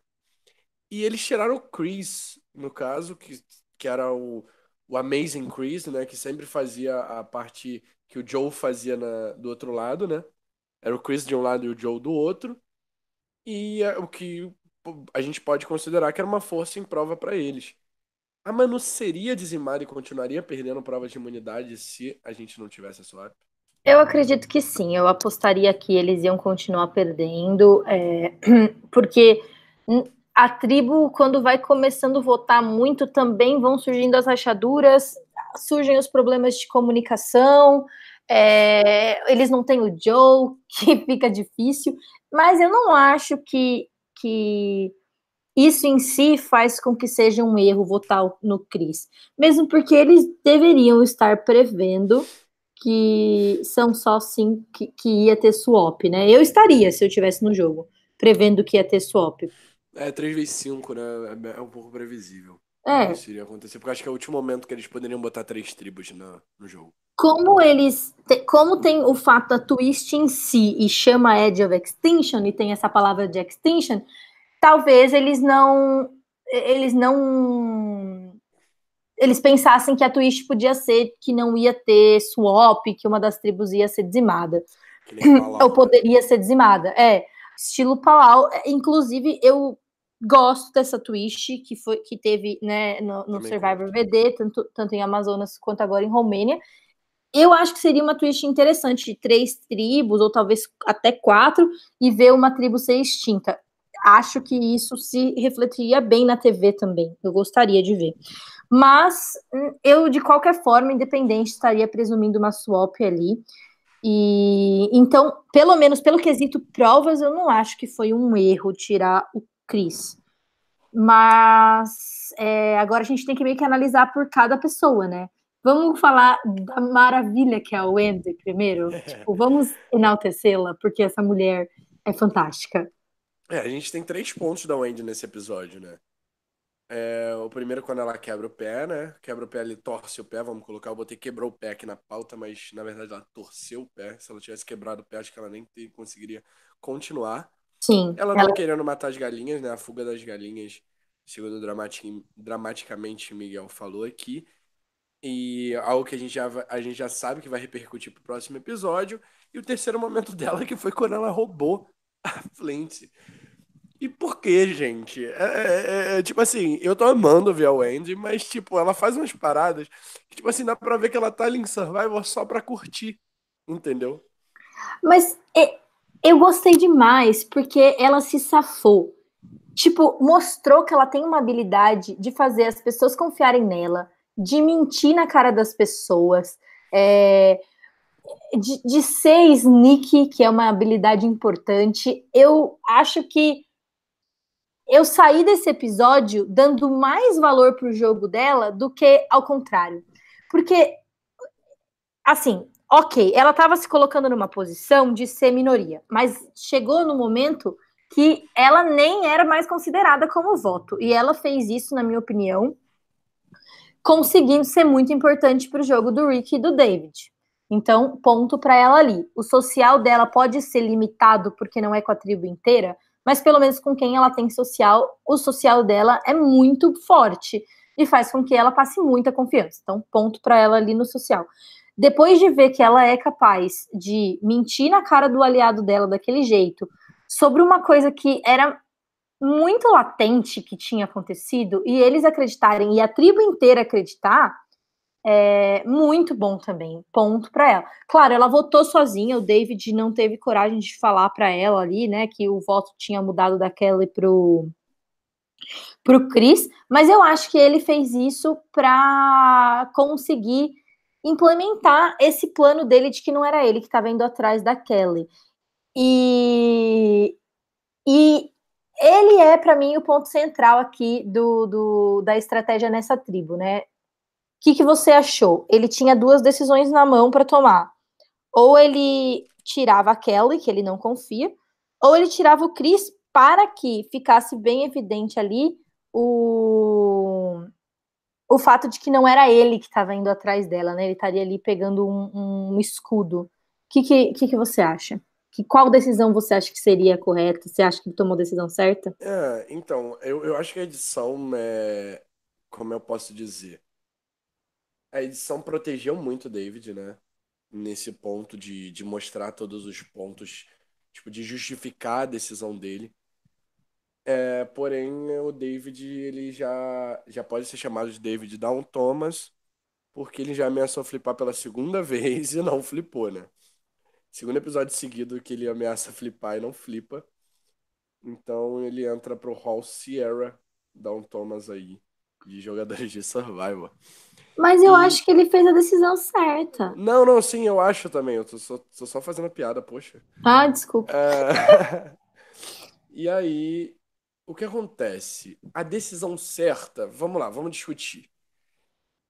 E eles tiraram o Chris, no caso, que, que era o, o Amazing Chris, né? Que sempre fazia a parte que o Joe fazia na, do outro lado, né? Era o Chris de um lado e o Joe do outro. E é, o que a gente pode considerar que era uma força em prova para eles. A Manu seria dizimada e continuaria perdendo provas de imunidade se a gente não tivesse a swap? Eu acredito que sim, eu apostaria que eles iam continuar perdendo, é, porque a tribo, quando vai começando a votar muito, também vão surgindo as rachaduras, surgem os problemas de comunicação, é, eles não têm o Joe, que fica difícil, mas eu não acho que, que isso em si faz com que seja um erro votar no Cris, mesmo porque eles deveriam estar prevendo que são só sim que, que ia ter swap, né? Eu estaria se eu tivesse no jogo, prevendo que ia ter swap. É 3v5, né? É um pouco previsível. É. Isso iria acontecer, porque acho que é o último momento que eles poderiam botar três tribos no, no jogo. Como eles. Te, como tem o fato da twist em si e chama Edge of Extinction, e tem essa palavra de extinction, talvez eles não. Eles não. Eles pensassem que a twist podia ser que não ia ter swap, que uma das tribos ia ser dizimada. Ou poderia ser dizimada. É, estilo Palau. Inclusive, eu gosto dessa twist que foi que teve né, no, no Survivor VD, tanto, tanto em Amazonas quanto agora em Romênia. Eu acho que seria uma twist interessante de três tribos, ou talvez até quatro, e ver uma tribo ser extinta. Acho que isso se refletiria bem na TV também. Eu gostaria de ver. Mas eu, de qualquer forma, independente, estaria presumindo uma swap ali. E então, pelo menos pelo quesito provas, eu não acho que foi um erro tirar o Cris. Mas é, agora a gente tem que meio que analisar por cada pessoa, né? Vamos falar da maravilha que é a Wendy primeiro? tipo, vamos enaltecê-la, porque essa mulher é fantástica. É, a gente tem três pontos da Wendy nesse episódio, né? É, o primeiro quando ela quebra o pé, né? Quebra o pé, ele torce o pé, vamos colocar. Eu botei quebrou o pé aqui na pauta, mas na verdade ela torceu o pé. Se ela tivesse quebrado o pé, acho que ela nem conseguiria continuar. Sim. Ela não ela... querendo matar as galinhas, né? A fuga das galinhas, segundo dramatic... dramaticamente Miguel falou aqui. E algo que a gente, já, a gente já sabe que vai repercutir pro próximo episódio. E o terceiro momento dela, que foi quando ela roubou a Flint. E por que, gente? É, é, é, tipo assim, eu tô amando ver a Wendy, mas, tipo, ela faz umas paradas que, tipo assim, dá pra ver que ela tá ali em Survivor só pra curtir, entendeu? Mas eu gostei demais, porque ela se safou. Tipo, mostrou que ela tem uma habilidade de fazer as pessoas confiarem nela, de mentir na cara das pessoas, é, de, de ser sneaky, que é uma habilidade importante. Eu acho que eu saí desse episódio dando mais valor pro jogo dela do que ao contrário. Porque, assim, ok, ela estava se colocando numa posição de ser minoria, mas chegou no momento que ela nem era mais considerada como voto. E ela fez isso, na minha opinião, conseguindo ser muito importante para o jogo do Rick e do David. Então, ponto para ela ali. O social dela pode ser limitado porque não é com a tribo inteira, mas pelo menos com quem ela tem social, o social dela é muito forte e faz com que ela passe muita confiança. Então, ponto para ela ali no social. Depois de ver que ela é capaz de mentir na cara do aliado dela daquele jeito, sobre uma coisa que era muito latente que tinha acontecido, e eles acreditarem, e a tribo inteira acreditar, é muito bom também. Ponto para ela. Claro, ela votou sozinha, o David não teve coragem de falar para ela ali, né, que o voto tinha mudado da Kelly pro pro Chris, mas eu acho que ele fez isso para conseguir implementar esse plano dele de que não era ele que estava indo atrás da Kelly. E, e ele é, para mim, o ponto central aqui do, do, da estratégia nessa tribo, né? O que, que você achou? Ele tinha duas decisões na mão para tomar. Ou ele tirava a Kelly, que ele não confia, ou ele tirava o Chris para que ficasse bem evidente ali o, o fato de que não era ele que estava indo atrás dela, né? Ele estaria ali pegando um, um escudo. O que, que, que, que você acha? Que, qual decisão você acha que seria correta? Você acha que tomou a decisão certa? É, então, eu, eu acho que a edição é. Como eu posso dizer? A edição protegeu muito o David, né? Nesse ponto de, de mostrar todos os pontos, tipo, de justificar a decisão dele. É, porém, o David ele já, já pode ser chamado de David Down Thomas, porque ele já ameaçou flipar pela segunda vez e não flipou, né? Segundo episódio seguido que ele ameaça flipar e não flipa. Então ele entra pro Hall Sierra Down Thomas aí, de jogadores de Survivor. Mas eu e... acho que ele fez a decisão certa. Não, não, sim, eu acho também. Eu tô só, tô só fazendo piada, poxa. Ah, desculpa. É... e aí, o que acontece? A decisão certa, vamos lá, vamos discutir.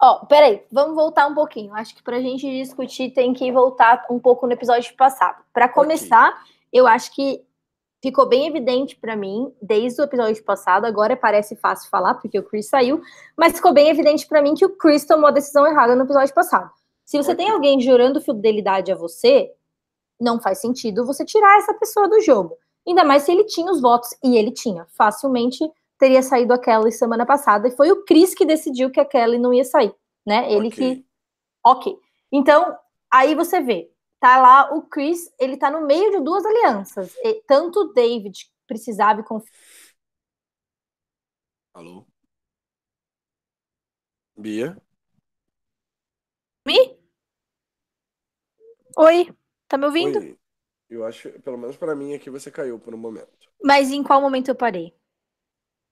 Ó, oh, peraí, vamos voltar um pouquinho. Acho que pra gente discutir tem que voltar um pouco no episódio passado. Para começar, okay. eu acho que ficou bem evidente para mim desde o episódio passado. Agora parece fácil falar porque o Chris saiu, mas ficou bem evidente para mim que o Chris tomou a decisão errada no episódio passado. Se você okay. tem alguém jurando fidelidade a você, não faz sentido você tirar essa pessoa do jogo. Ainda mais se ele tinha os votos, e ele tinha. Facilmente teria saído a Kelly semana passada, e foi o Chris que decidiu que a Kelly não ia sair, né? Ele okay. que. Ok. Então, aí você vê, tá lá o Chris, ele tá no meio de duas alianças. E, tanto o David precisava e confiar. Alô? Bia? Me? Oi, tá me ouvindo? Oi. Eu acho, pelo menos para mim aqui você caiu por um momento. Mas em qual momento eu parei?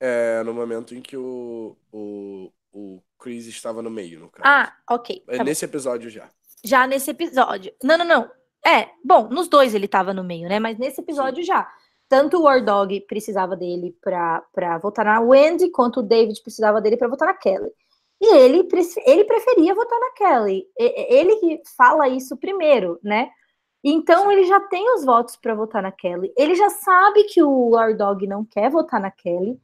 É, no momento em que o, o, o Chris estava no meio, no caso. Ah, ok. É tá nesse bom. episódio já. Já nesse episódio. Não, não, não. É, bom, nos dois ele estava no meio, né? Mas nesse episódio Sim. já. Tanto o War Dog precisava dele para votar na Wendy, quanto o David precisava dele para votar na Kelly. E ele, ele preferia votar na Kelly. Ele que fala isso primeiro, né? Então ele já tem os votos para votar na Kelly. Ele já sabe que o War Dog não quer votar na Kelly,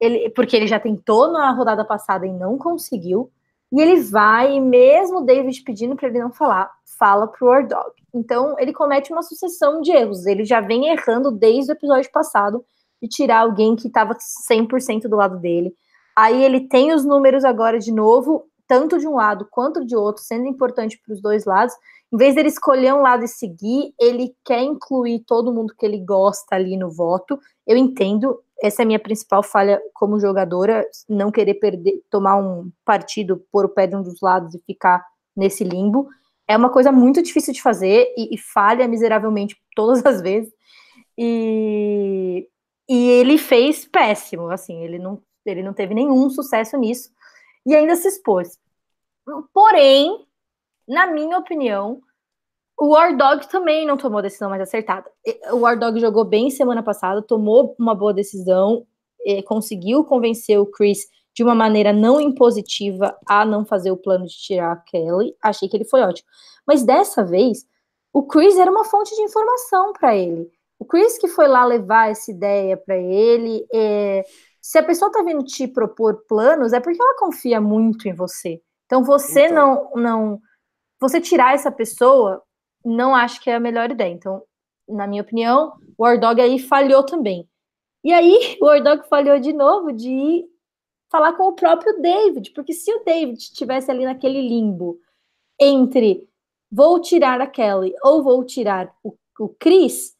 ele, porque ele já tentou na rodada passada e não conseguiu. E ele vai, mesmo o David pedindo para ele não falar, fala pro War Dog. Então ele comete uma sucessão de erros. Ele já vem errando desde o episódio passado de tirar alguém que estava 100% do lado dele. Aí ele tem os números agora de novo, tanto de um lado quanto de outro, sendo importante para os dois lados. Em vez dele escolher um lado e seguir, ele quer incluir todo mundo que ele gosta ali no voto. Eu entendo, essa é a minha principal falha como jogadora, não querer perder, tomar um partido, pôr o pé de um dos lados e ficar nesse limbo. É uma coisa muito difícil de fazer e, e falha miseravelmente todas as vezes. E, e ele fez péssimo, assim, ele não, ele não teve nenhum sucesso nisso e ainda se expôs. Porém, na minha opinião, o War Dog também não tomou a decisão mais acertada. O War Dog jogou bem semana passada, tomou uma boa decisão, conseguiu convencer o Chris de uma maneira não impositiva a não fazer o plano de tirar a Kelly. Achei que ele foi ótimo. Mas dessa vez, o Chris era uma fonte de informação para ele. O Chris que foi lá levar essa ideia para ele. É... Se a pessoa tá vindo te propor planos, é porque ela confia muito em você. Então você então. não não você tirar essa pessoa, não acho que é a melhor ideia. Então, na minha opinião, o War Dog aí falhou também. E aí, o War Dog falhou de novo de falar com o próprio David, porque se o David estivesse ali naquele limbo entre vou tirar a Kelly ou vou tirar o, o Chris,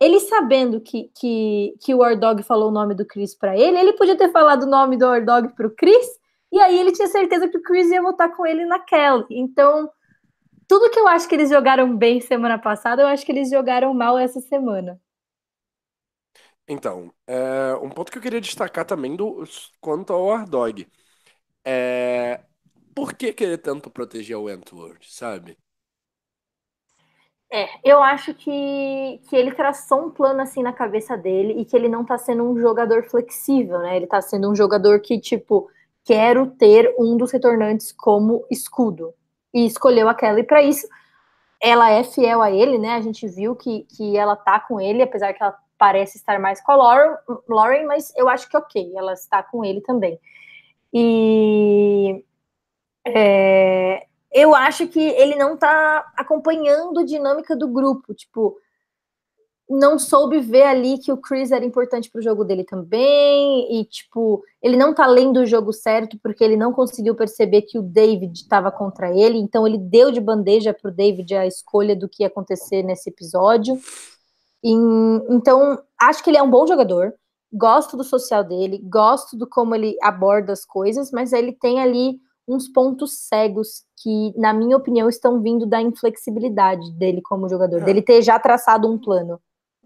ele sabendo que, que, que o War Dog falou o nome do Chris para ele, ele podia ter falado o nome do War Dog para o Chris, e aí ele tinha certeza que o Chris ia votar com ele na Kelly. Então, tudo que eu acho que eles jogaram bem semana passada, eu acho que eles jogaram mal essa semana. Então, é, um ponto que eu queria destacar também do, quanto ao Ardog é por que querer tanto proteger o Wentworth, sabe? É, eu acho que, que ele traçou um plano assim na cabeça dele e que ele não tá sendo um jogador flexível, né? Ele tá sendo um jogador que, tipo, quero ter um dos retornantes como escudo e escolheu a Kelly para isso. Ela é fiel a ele, né? A gente viu que, que ela tá com ele, apesar que ela parece estar mais com a Lauren, Lauren mas eu acho que ok, ela está com ele também. E é, eu acho que ele não tá acompanhando a dinâmica do grupo, tipo, não soube ver ali que o Chris era importante pro jogo dele também, e tipo, ele não tá lendo o jogo certo porque ele não conseguiu perceber que o David estava contra ele, então ele deu de bandeja pro David a escolha do que ia acontecer nesse episódio. E, então, acho que ele é um bom jogador, gosto do social dele, gosto do como ele aborda as coisas, mas ele tem ali uns pontos cegos que, na minha opinião, estão vindo da inflexibilidade dele como jogador, é. dele ter já traçado um plano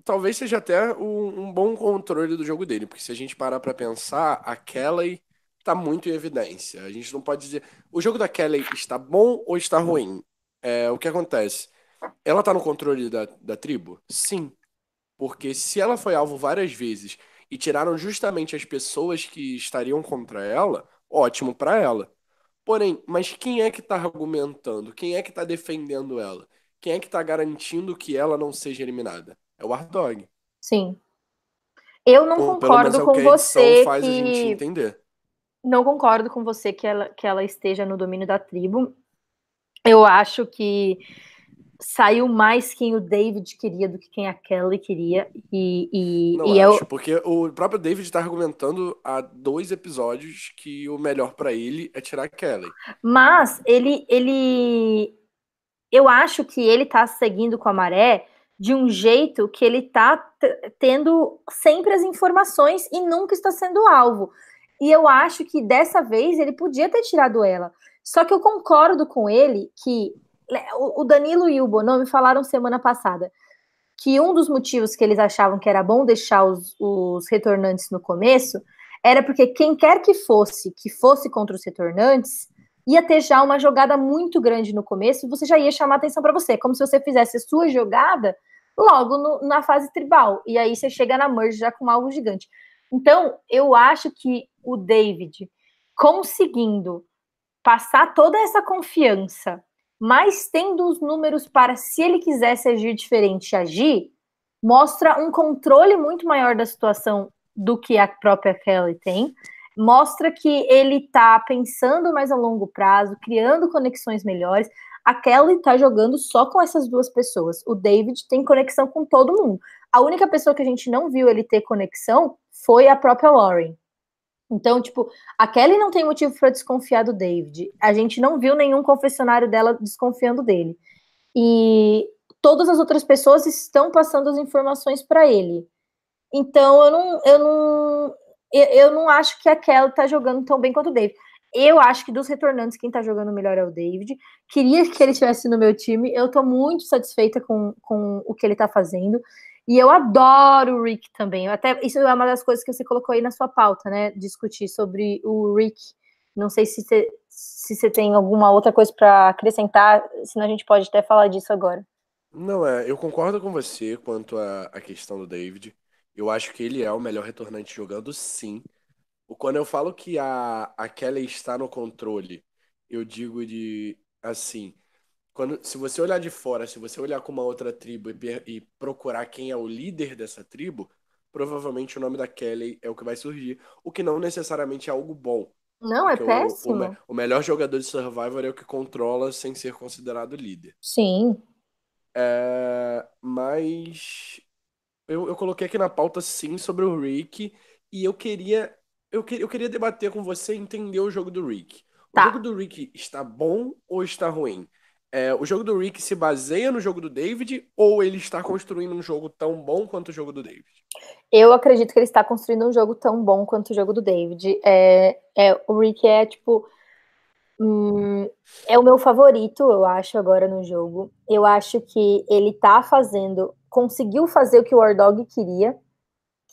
talvez seja até um, um, bom controle do jogo dele, porque se a gente parar para pensar, a Kelly tá muito em evidência. A gente não pode dizer o jogo da Kelly está bom ou está ruim. É, o que acontece? Ela tá no controle da, da tribo? Sim. Porque se ela foi alvo várias vezes e tiraram justamente as pessoas que estariam contra ela, ótimo para ela. Porém, mas quem é que tá argumentando? Quem é que tá defendendo ela? Quem é que tá garantindo que ela não seja eliminada? É o Ardog. Sim. Eu não Ou, concordo é com você faz que... a gente entender. Não concordo com você que ela, que ela esteja no domínio da tribo. Eu acho que saiu mais quem o David queria do que quem a Kelly queria. E, e, não e acho, eu... porque o próprio David está argumentando há dois episódios que o melhor para ele é tirar a Kelly. Mas ele, ele, eu acho que ele está seguindo com a maré de um jeito que ele está tendo sempre as informações e nunca está sendo alvo. E eu acho que dessa vez ele podia ter tirado ela. Só que eu concordo com ele que né, o Danilo e o Bonomi falaram semana passada que um dos motivos que eles achavam que era bom deixar os, os retornantes no começo era porque quem quer que fosse que fosse contra os retornantes ia ter já uma jogada muito grande no começo, você já ia chamar atenção para você, como se você fizesse a sua jogada logo no, na fase tribal. E aí você chega na merge já com algo gigante. Então, eu acho que o David conseguindo passar toda essa confiança, mas tendo os números para, se ele quisesse agir diferente, agir, mostra um controle muito maior da situação do que a própria Kelly tem. Mostra que ele está pensando mais a longo prazo, criando conexões melhores. A Kelly tá jogando só com essas duas pessoas. O David tem conexão com todo mundo. A única pessoa que a gente não viu ele ter conexão foi a própria Lauren. Então, tipo, a Kelly não tem motivo para desconfiar do David. A gente não viu nenhum confessionário dela desconfiando dele. E todas as outras pessoas estão passando as informações para ele. Então, eu não, eu não, eu, não acho que a Kelly tá jogando tão bem quanto o David. Eu acho que dos retornantes, quem tá jogando melhor é o David. Queria que ele estivesse no meu time. Eu tô muito satisfeita com, com o que ele tá fazendo. E eu adoro o Rick também. até Isso é uma das coisas que você colocou aí na sua pauta, né? Discutir sobre o Rick. Não sei se você, se você tem alguma outra coisa para acrescentar, senão a gente pode até falar disso agora. Não, é, eu concordo com você quanto à, à questão do David. Eu acho que ele é o melhor retornante jogando, sim Quando eu falo que a, a Kelly está no controle, eu digo de assim, quando, se você olhar de fora, se você olhar com uma outra tribo e, e, procurar quem é o líder dessa tribo, provavelmente o nome da Kelly é o que vai surgir, o que não necessariamente é algo bom. Não, é péssimo. O, o, o, melhor jogador de Survivor é o que controla sem ser considerado líder. Sim. É, mas eu, eu coloquei aqui na pauta sim sobre o Rick e eu queria eu, que, eu queria debater com você e entender o jogo do Rick. O tá. jogo do Rick está bom ou está ruim? É, o jogo do Rick se baseia no jogo do David ou ele está construindo um jogo tão bom quanto o jogo do David? Eu acredito que ele está construindo um jogo tão bom quanto o jogo do David. É, é o Rick é tipo. Hum, é o meu favorito, eu acho, agora no jogo. Eu acho que ele tá fazendo. Conseguiu fazer o que o War Dog queria.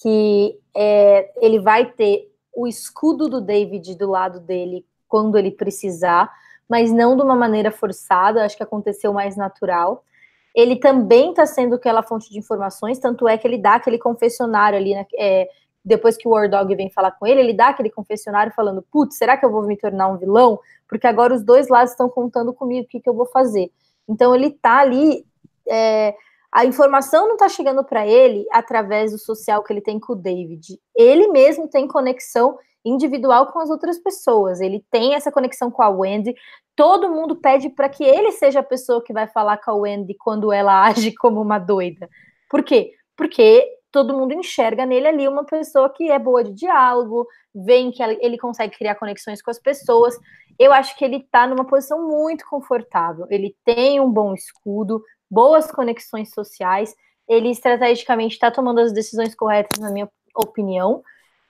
Que é, ele vai ter o escudo do David do lado dele quando ele precisar mas não de uma maneira forçada, acho que aconteceu mais natural. Ele também está sendo aquela fonte de informações, tanto é que ele dá aquele confessionário ali, né, é, depois que o War Dog vem falar com ele, ele dá aquele confessionário falando: Putz, será que eu vou me tornar um vilão? Porque agora os dois lados estão contando comigo, o que, que eu vou fazer? Então ele está ali. É, a informação não está chegando para ele através do social que ele tem com o David. Ele mesmo tem conexão individual com as outras pessoas. Ele tem essa conexão com a Wendy. Todo mundo pede para que ele seja a pessoa que vai falar com a Wendy quando ela age como uma doida. Por quê? Porque todo mundo enxerga nele ali uma pessoa que é boa de diálogo, vem que ele consegue criar conexões com as pessoas. Eu acho que ele está numa posição muito confortável. Ele tem um bom escudo, boas conexões sociais. Ele estrategicamente está tomando as decisões corretas, na minha opinião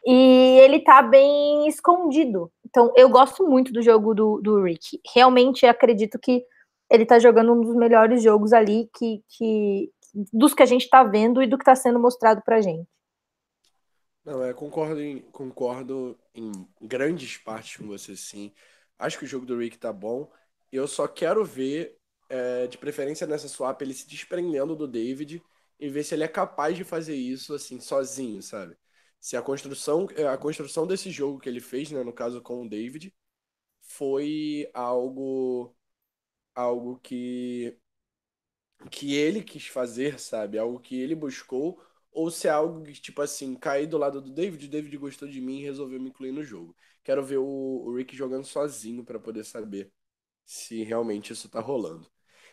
e ele tá bem escondido. Então, eu gosto muito do jogo do, do Rick. Realmente acredito que ele tá jogando um dos melhores jogos ali que, que dos que a gente tá vendo e do que tá sendo mostrado pra gente. Não, é, concordo em, concordo em grandes partes com você, sim. Acho que o jogo do Rick tá bom. Eu só quero ver, é, de preferência nessa swap, ele se desprendendo do David e ver se ele é capaz de fazer isso, assim, sozinho, sabe? se a construção, é, a construção desse jogo que ele fez, né, no caso com o David, foi algo algo que que ele quis fazer, sabe? Algo que ele buscou ou se é algo que tipo assim, cair do lado do David, o David gostou de mim e resolveu me incluir no jogo. Quero ver o, o Rick jogando sozinho para poder saber se realmente isso tá rolando.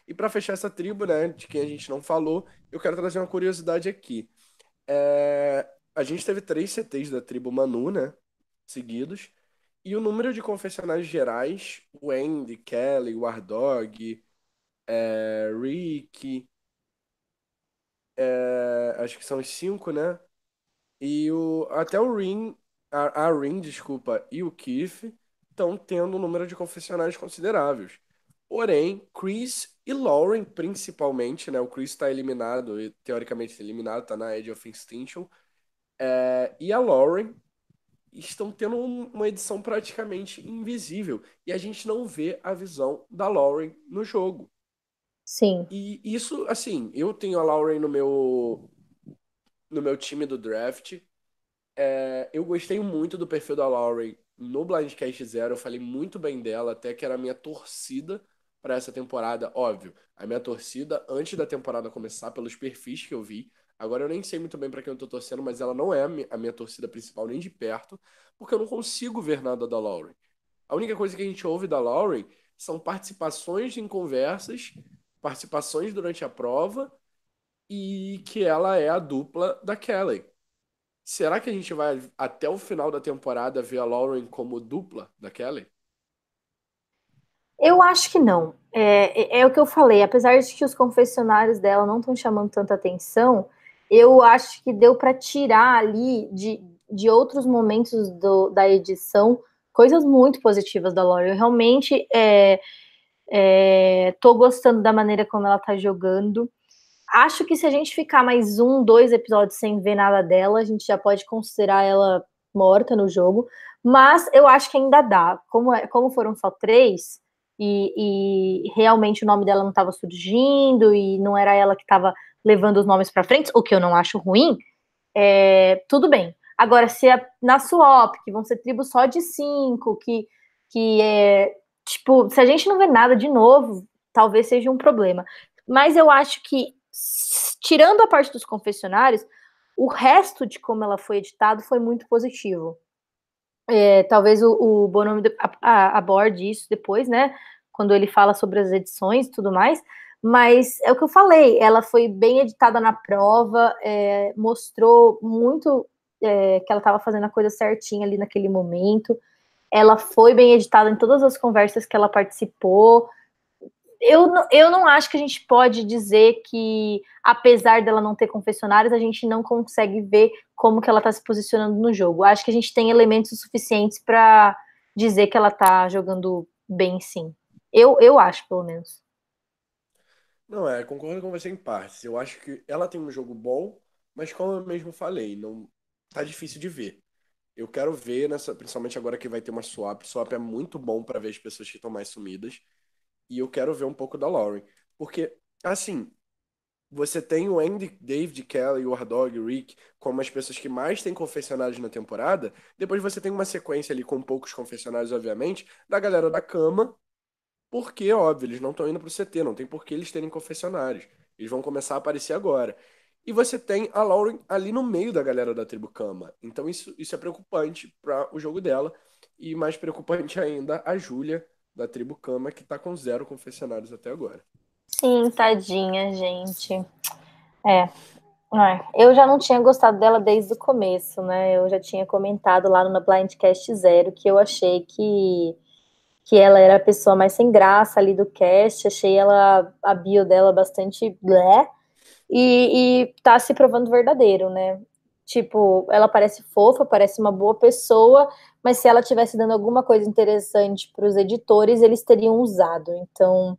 E para fechar essa tribo, né, de quem a gente não falou, eu quero trazer uma curiosidade aqui. É, a gente teve três CTs da tribo Manu, né? Seguidos. E o número de confessionários gerais, o Andy, Kelly, Wardog, é, Rick, é, acho que são os cinco, né? E o, até o Rin, a, a Rin, desculpa, e o Keith estão tendo um número de confessionários consideráveis. Porém, Chris e Lauren, principalmente, né? O Chris está eliminado, teoricamente eliminado, está na Edge of Extinction é, e a Lauren estão tendo uma edição praticamente invisível. E a gente não vê a visão da Lauren no jogo. Sim. E isso, assim, eu tenho a Lauren no meu, no meu time do draft. É, eu gostei muito do perfil da Lauren no Blindcast Zero. Eu falei muito bem dela, até que era a minha torcida para essa temporada. Óbvio, a minha torcida antes da temporada começar, pelos perfis que eu vi. Agora eu nem sei muito bem para quem eu tô torcendo, mas ela não é a minha, torcida principal nem de perto, porque eu não consigo ver nada da Lauren. A única coisa que a gente ouve da Lauren são participações em conversas, participações durante a prova e que ela é a dupla da Kelly. Será que a gente vai até o final da temporada ver a Lauren como dupla da Kelly? Eu acho que não. É, é, é, o que eu falei. Apesar de que os confessionários dela não estão chamando tanta atenção, eu acho que deu para tirar ali de, de outros momentos do, da edição coisas muito positivas da Lori. Eu realmente é, é, tô gostando da maneira como ela tá jogando. Acho que se a gente ficar mais um, dois episódios sem ver nada dela, a gente já pode considerar ela morta no jogo. Mas eu acho que ainda dá. Como, é, como foram só três, e, e realmente o nome dela não estava surgindo, e não era ela que estava levando os nomes para frente, o que eu não acho ruim, é, tudo bem. Agora, se é na swap, que vão ser tribos só de cinco, que, que é. Tipo, se a gente não vê nada de novo, talvez seja um problema. Mas eu acho que, tirando a parte dos confessionários, o resto de como ela foi editado foi muito positivo. É, talvez o, o Bonomi aborde isso depois, né? Quando ele fala sobre as edições e tudo mais. Mas é o que eu falei, ela foi bem editada na prova, é, mostrou muito é, que ela estava fazendo a coisa certinha ali naquele momento. Ela foi bem editada em todas as conversas que ela participou. Eu, eu não acho que a gente pode dizer que, apesar dela não ter confessionários, a gente não consegue ver como que ela está se posicionando no jogo. Acho que a gente tem elementos suficientes para dizer que ela está jogando bem, sim. Eu, eu acho, pelo menos. Não, é, concordo com você em partes. Eu acho que ela tem um jogo bom, mas como eu mesmo falei, não tá difícil de ver. Eu quero ver, nessa, principalmente agora que vai ter uma swap. Swap é muito bom para ver as pessoas que estão mais sumidas. E eu quero ver um pouco da Lauren. Porque, assim, você tem o Andy, David, Kelly, o Wardog, o Rick como as pessoas que mais têm confessionários na temporada. Depois você tem uma sequência ali com poucos confessionários, obviamente, da galera da cama. Porque, óbvio, eles não estão indo pro CT, não tem por que eles terem confessionários. Eles vão começar a aparecer agora. E você tem a Lauren ali no meio da galera da tribo Kama. Então isso, isso é preocupante para o jogo dela. E mais preocupante ainda, a Júlia, da tribo Kama, que tá com zero confessionários até agora. Sim, tadinha, gente. É. Eu já não tinha gostado dela desde o começo, né? Eu já tinha comentado lá no Blindcast Zero que eu achei que, que ela era a pessoa mais sem graça ali do cast. Achei ela, a bio dela bastante blé e, e tá se provando verdadeiro, né? Tipo, ela parece fofa, parece uma boa pessoa, mas se ela tivesse dando alguma coisa interessante para os editores, eles teriam usado. Então,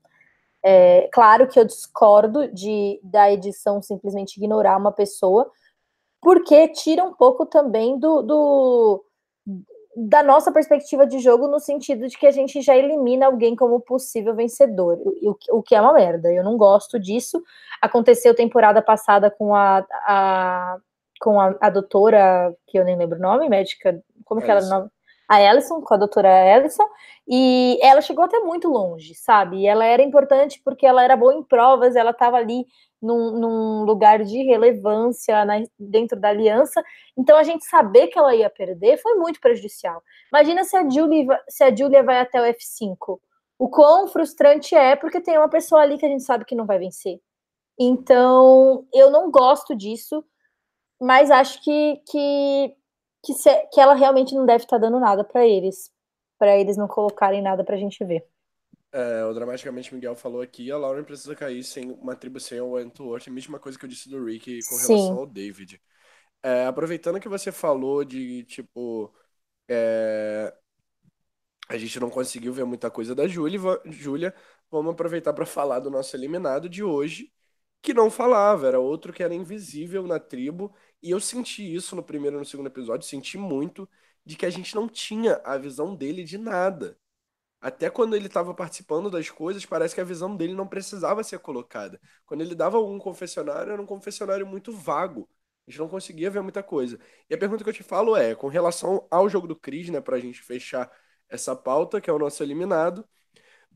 é, claro que eu discordo de da edição simplesmente ignorar uma pessoa, porque tira um pouco também do, do da nossa perspectiva de jogo, no sentido de que a gente já elimina alguém como possível vencedor, o, o que é uma merda. Eu não gosto disso. Aconteceu temporada passada com a, a com a, a, doutora, que eu nem lembro o nome, médica, como que era o nome? A Ellison, com a doutora Ellison, e ela chegou até muito longe, sabe? E ela era importante porque ela era boa em provas, ela estava ali num, num lugar de relevância na, dentro da aliança. Então a gente saber que ela ia perder foi muito prejudicial. Imagina se a Julia, se a Julia vai até o F5. O quão frustrante é, porque tem uma pessoa ali que a gente sabe que não vai vencer. Então, eu não gosto disso, mas acho que, que, que, se, que ela realmente não deve estar tá dando nada para eles, para eles não colocarem nada para a gente ver. É, o Dramaticamente Miguel falou aqui, a Lauren precisa cair sem uma tribo sem o a mesma coisa que eu disse do Rick com Sim. relação ao David. É, aproveitando que você falou de, tipo, é, a gente não conseguiu ver muita coisa da Júlia vamos aproveitar para falar do nosso eliminado de hoje, que não falava, era outro que era invisível na tribo, e eu senti isso no primeiro e no segundo episódio, senti muito de que a gente não tinha a visão dele de nada. Até quando ele estava participando das coisas, parece que a visão dele não precisava ser colocada. Quando ele dava algum confessionário, era um confessionário muito vago. A gente não conseguia ver muita coisa. E a pergunta que eu te falo é, com relação ao jogo do Cris, né, pra gente fechar essa pauta, que é o nosso eliminado,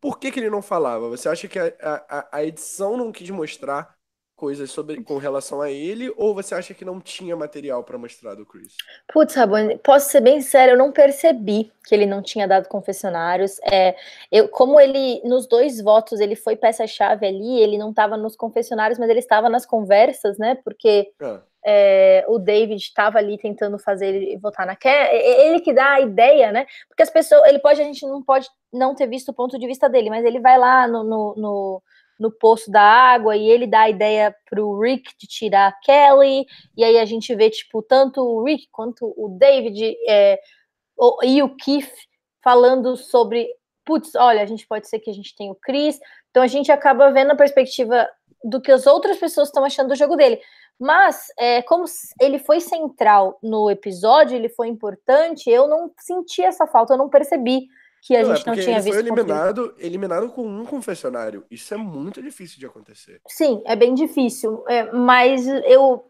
por que, que ele não falava? Você acha que a, a, a edição não quis mostrar coisas sobre com relação a ele ou você acha que não tinha material para mostrar do Chris? Putz, Rabone, posso ser bem sério, eu não percebi que ele não tinha dado confessionários. É, eu, como ele nos dois votos ele foi peça-chave ali, ele não estava nos confessionários, mas ele estava nas conversas, né? Porque é. É, o David estava ali tentando fazer ele votar na Kelly, ele que dá a ideia, né? Porque as pessoas, ele pode, a gente não pode não ter visto o ponto de vista dele, mas ele vai lá no, no, no no poço da água e ele dá a ideia pro Rick de tirar a Kelly, e aí a gente vê, tipo, tanto o Rick quanto o David é, o, e o Keith falando sobre, putz, olha, a gente pode ser que a gente tenha o Chris, então a gente acaba vendo a perspectiva do que as outras pessoas estão achando do jogo dele. Mas, é, como ele foi central no episódio, ele foi importante, eu não senti essa falta, eu não percebi que a não, gente é não tinha ele visto. Foi eliminado, eliminado com um confessionário. Isso é muito difícil de acontecer. Sim, é bem difícil. É, mas eu,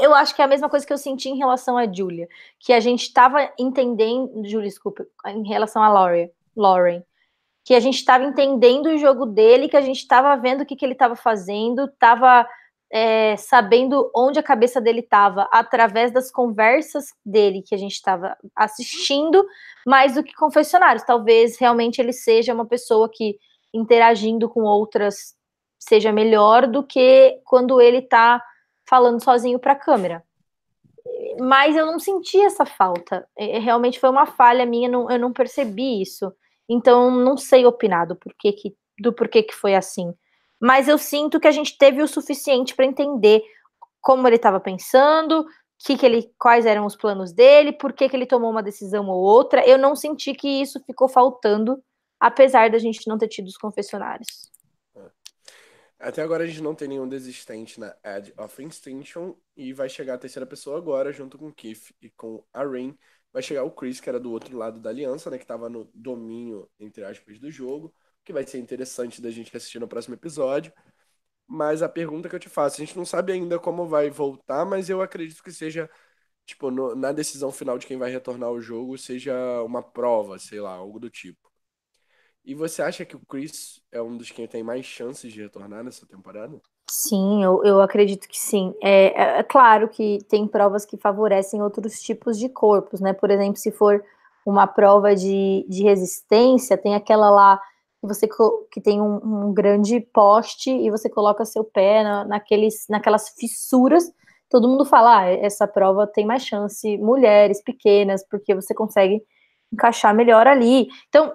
eu acho que é a mesma coisa que eu senti em relação a Julia, que a gente estava entendendo, Julia, desculpa, em relação a Lauren, Lauren, que a gente estava entendendo o jogo dele, que a gente estava vendo o que, que ele estava fazendo, estava é, sabendo onde a cabeça dele estava através das conversas dele que a gente estava assistindo, mais do que confessionários. Talvez realmente ele seja uma pessoa que interagindo com outras seja melhor do que quando ele está falando sozinho para a câmera. Mas eu não senti essa falta. É, realmente foi uma falha minha, não, eu não percebi isso. Então não sei opinar do porquê que, do porquê que foi assim mas eu sinto que a gente teve o suficiente para entender como ele estava pensando, que que ele, quais eram os planos dele, por que, que ele tomou uma decisão ou outra. Eu não senti que isso ficou faltando, apesar da gente não ter tido os confessionários. É. Até agora a gente não tem nenhum desistente na Edge of Extinction e vai chegar a terceira pessoa agora, junto com o Keith e com a Rain. Vai chegar o Chris, que era do outro lado da aliança, né? Que estava no domínio, entre aspas, do jogo que vai ser interessante da gente assistir no próximo episódio. Mas a pergunta que eu te faço, a gente não sabe ainda como vai voltar, mas eu acredito que seja, tipo, no, na decisão final de quem vai retornar ao jogo, seja uma prova, sei lá, algo do tipo. E você acha que o Chris é um dos que tem mais chances de retornar nessa temporada? Sim, eu, eu acredito que sim. É, é, é claro que tem provas que favorecem outros tipos de corpos, né? Por exemplo, se for uma prova de, de resistência, tem aquela lá você que tem um, um, grande poste e você coloca seu pé na, naqueles, naquelas fissuras, todo mundo fala, ah, essa prova tem mais chance, mulheres pequenas, porque você consegue encaixar melhor ali. Então,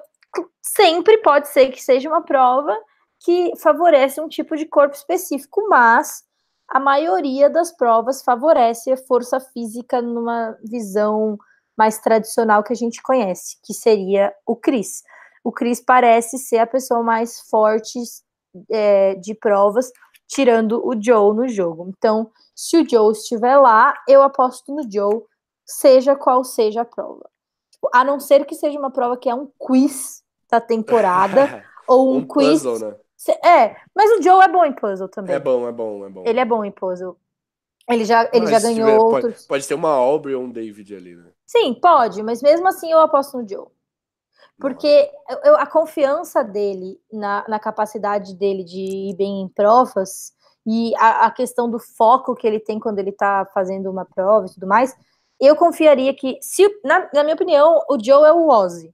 sempre pode ser que seja uma prova que favorece um tipo de corpo específico, mas a maioria das provas favorece a força física numa visão mais tradicional que a gente conhece, que seria o CRIS o Chris parece ser a pessoa mais forte é, de provas, tirando o Joe no jogo. Então, se o Joe estiver lá, eu aposto no Joe, seja qual seja a prova. A não ser que seja uma prova que é um quiz da temporada, ou um, um quiz. Puzzle, né? É, mas o Joe é bom em puzzle também. É bom, é bom, é bom. Ele é bom em puzzle. Ele já, ele já ganhou tiver, outros. Pode, pode ter uma Aubrey ou um David ali, né? Sim, pode, mas mesmo assim eu aposto no Joe. Porque eu, a confiança dele na, na, capacidade dele de ir bem em provas e a, a questão do foco que ele tem quando ele está fazendo uma prova e tudo mais, eu confiaria que, se na, na minha opinião, o Joe é o Ozzy.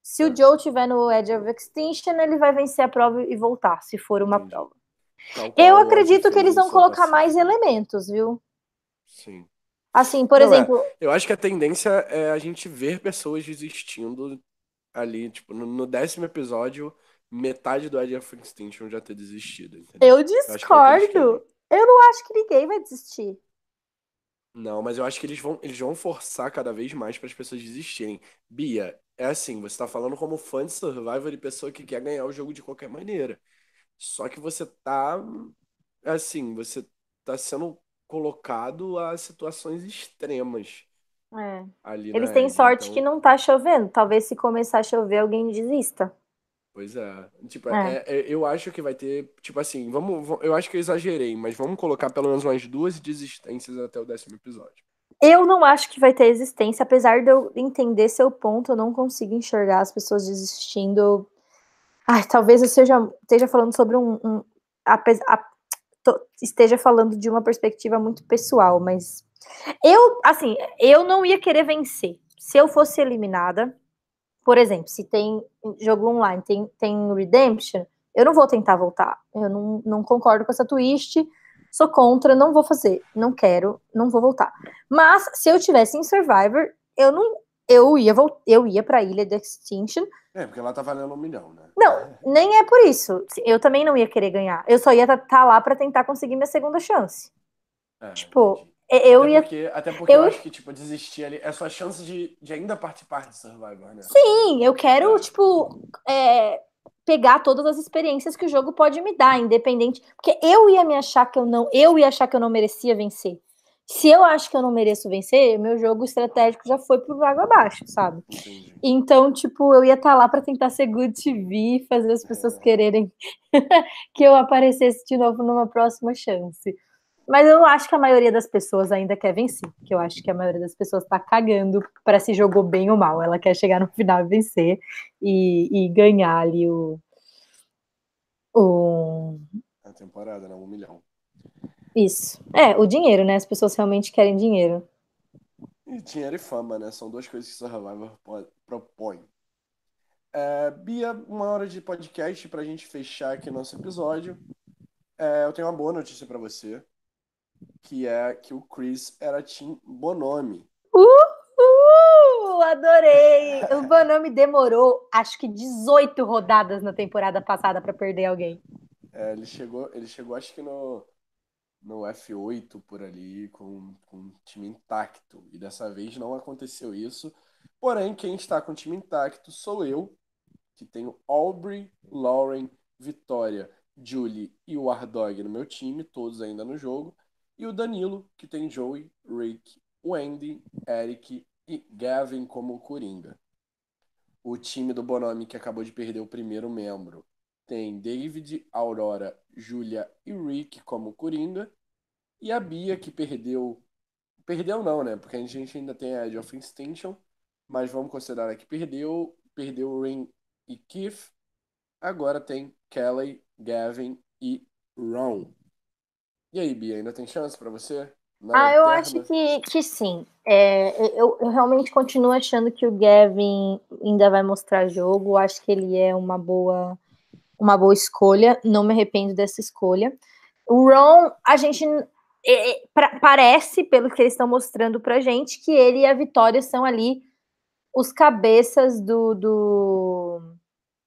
Se o é. Joe tiver no Edge of Extinction, ele vai vencer a prova e voltar, se for uma Entendi. prova. eu acredito que eles vão colocar mais elementos, viu? Sim. Assim, por Não, é. exemplo. É. Eu acho que a tendência é a gente ver pessoas desistindo ali, tipo, no, no décimo episódio, metade do Edge of Extinction já ter desistido. Entendeu? Eu discordo. Eu, eu não acho que ninguém vai desistir. Não, mas eu acho que eles vão, eles vão forçar cada vez mais para as pessoas desistirem. Bia, é assim, você tá falando como fã de Survivor e pessoa que quer ganhar o jogo de qualquer maneira. Só que você tá, assim, você tá sendo colocado a situações extremas. É. Eles têm sorte então... que não tá chovendo. Talvez se começar a chover, alguém desista. Pois é. Tipo, é. É, é, eu acho que vai ter, tipo assim, vamos, eu acho que eu exagerei, mas vamos colocar pelo menos umas duas desistências até o décimo episódio. Eu não acho que vai ter existência, apesar de eu entender seu ponto, eu não consigo enxergar as pessoas desistindo. Ai, talvez eu seja, esteja falando sobre um. um a, a, esteja falando de uma perspectiva muito pessoal, mas eu, assim, eu não ia querer vencer. Se eu fosse eliminada, por exemplo, se tem jogo online, tem, tem Redemption, eu não vou tentar voltar. Eu não, não concordo com essa twist, sou contra, não vou fazer, não quero, não vou voltar. Mas se eu tivesse em Survivor, eu não eu ia eu ia para a ilha de Extinction. É, porque ela tá valendo um milhão, né? Não, nem é por isso. Eu também não ia querer ganhar. Eu só ia estar tá, tá lá para tentar conseguir minha segunda chance. É, tipo, entendi. É, eu até ia. Porque, até porque eu... eu... acho que, tipo, desistir ali é sua chance de, de ainda participar de Survivor, né? Sim, eu quero, é. tipo, é, pegar todas as experiências que o jogo pode me dar, independente. Porque eu ia me achar que eu não. Eu ia achar que eu não merecia vencer. Se eu acho que eu não mereço vencer, meu jogo estratégico já foi pro água abaixo, sabe? Entendi. Então, tipo, eu ia estar tá lá para tentar ser good TV, fazer as pessoas é. quererem que eu aparecesse de novo numa próxima chance. Mas eu acho que a maioria das pessoas ainda quer vencer. Que eu acho que a maioria das pessoas tá cagando para se jogou bem ou mal. Ela quer chegar no final e vencer e, e ganhar ali o, o. A temporada, né? Um milhão. Isso. É, o dinheiro, né? As pessoas realmente querem dinheiro. E dinheiro e fama, né? São duas coisas que Survivor propõe. É, Bia, uma hora de podcast pra gente fechar aqui nosso episódio. É, eu tenho uma boa notícia para você, que é que o Chris era Team Bonomi. Uhul! Adorei! O Bonomi demorou, acho que 18 rodadas na temporada passada para perder alguém. É, ele chegou, ele chegou acho que no, no F8 por ali, com, com o time intacto. E dessa vez não aconteceu isso. Porém, quem está com o time intacto sou eu, que tenho Aubrey, Lauren, Vitória Julie e o Ardog no meu time, todos ainda no jogo. E o Danilo, que tem Joey, Rick, Wendy, Eric e Gavin como Coringa. O time do Bonami, que acabou de perder o primeiro membro, tem David, Aurora, Julia e Rick como Coringa. E a Bia, que perdeu. Perdeu não, né? Porque a gente ainda tem a Edge of Extinction. Mas vamos considerar que perdeu. Perdeu Ring e Keith. Agora tem Kelly Gavin e Ron. E aí, Bia, ainda tem chance para você? Na ah, eu acho que, que sim. É, eu, eu, realmente continuo achando que o Gavin ainda vai mostrar jogo. Acho que ele é uma boa, uma boa escolha. Não me arrependo dessa escolha. O Ron, a gente é, é pra, parece, pelo que eles estão mostrando pra gente, que ele e a Vitória são ali os cabeças do, do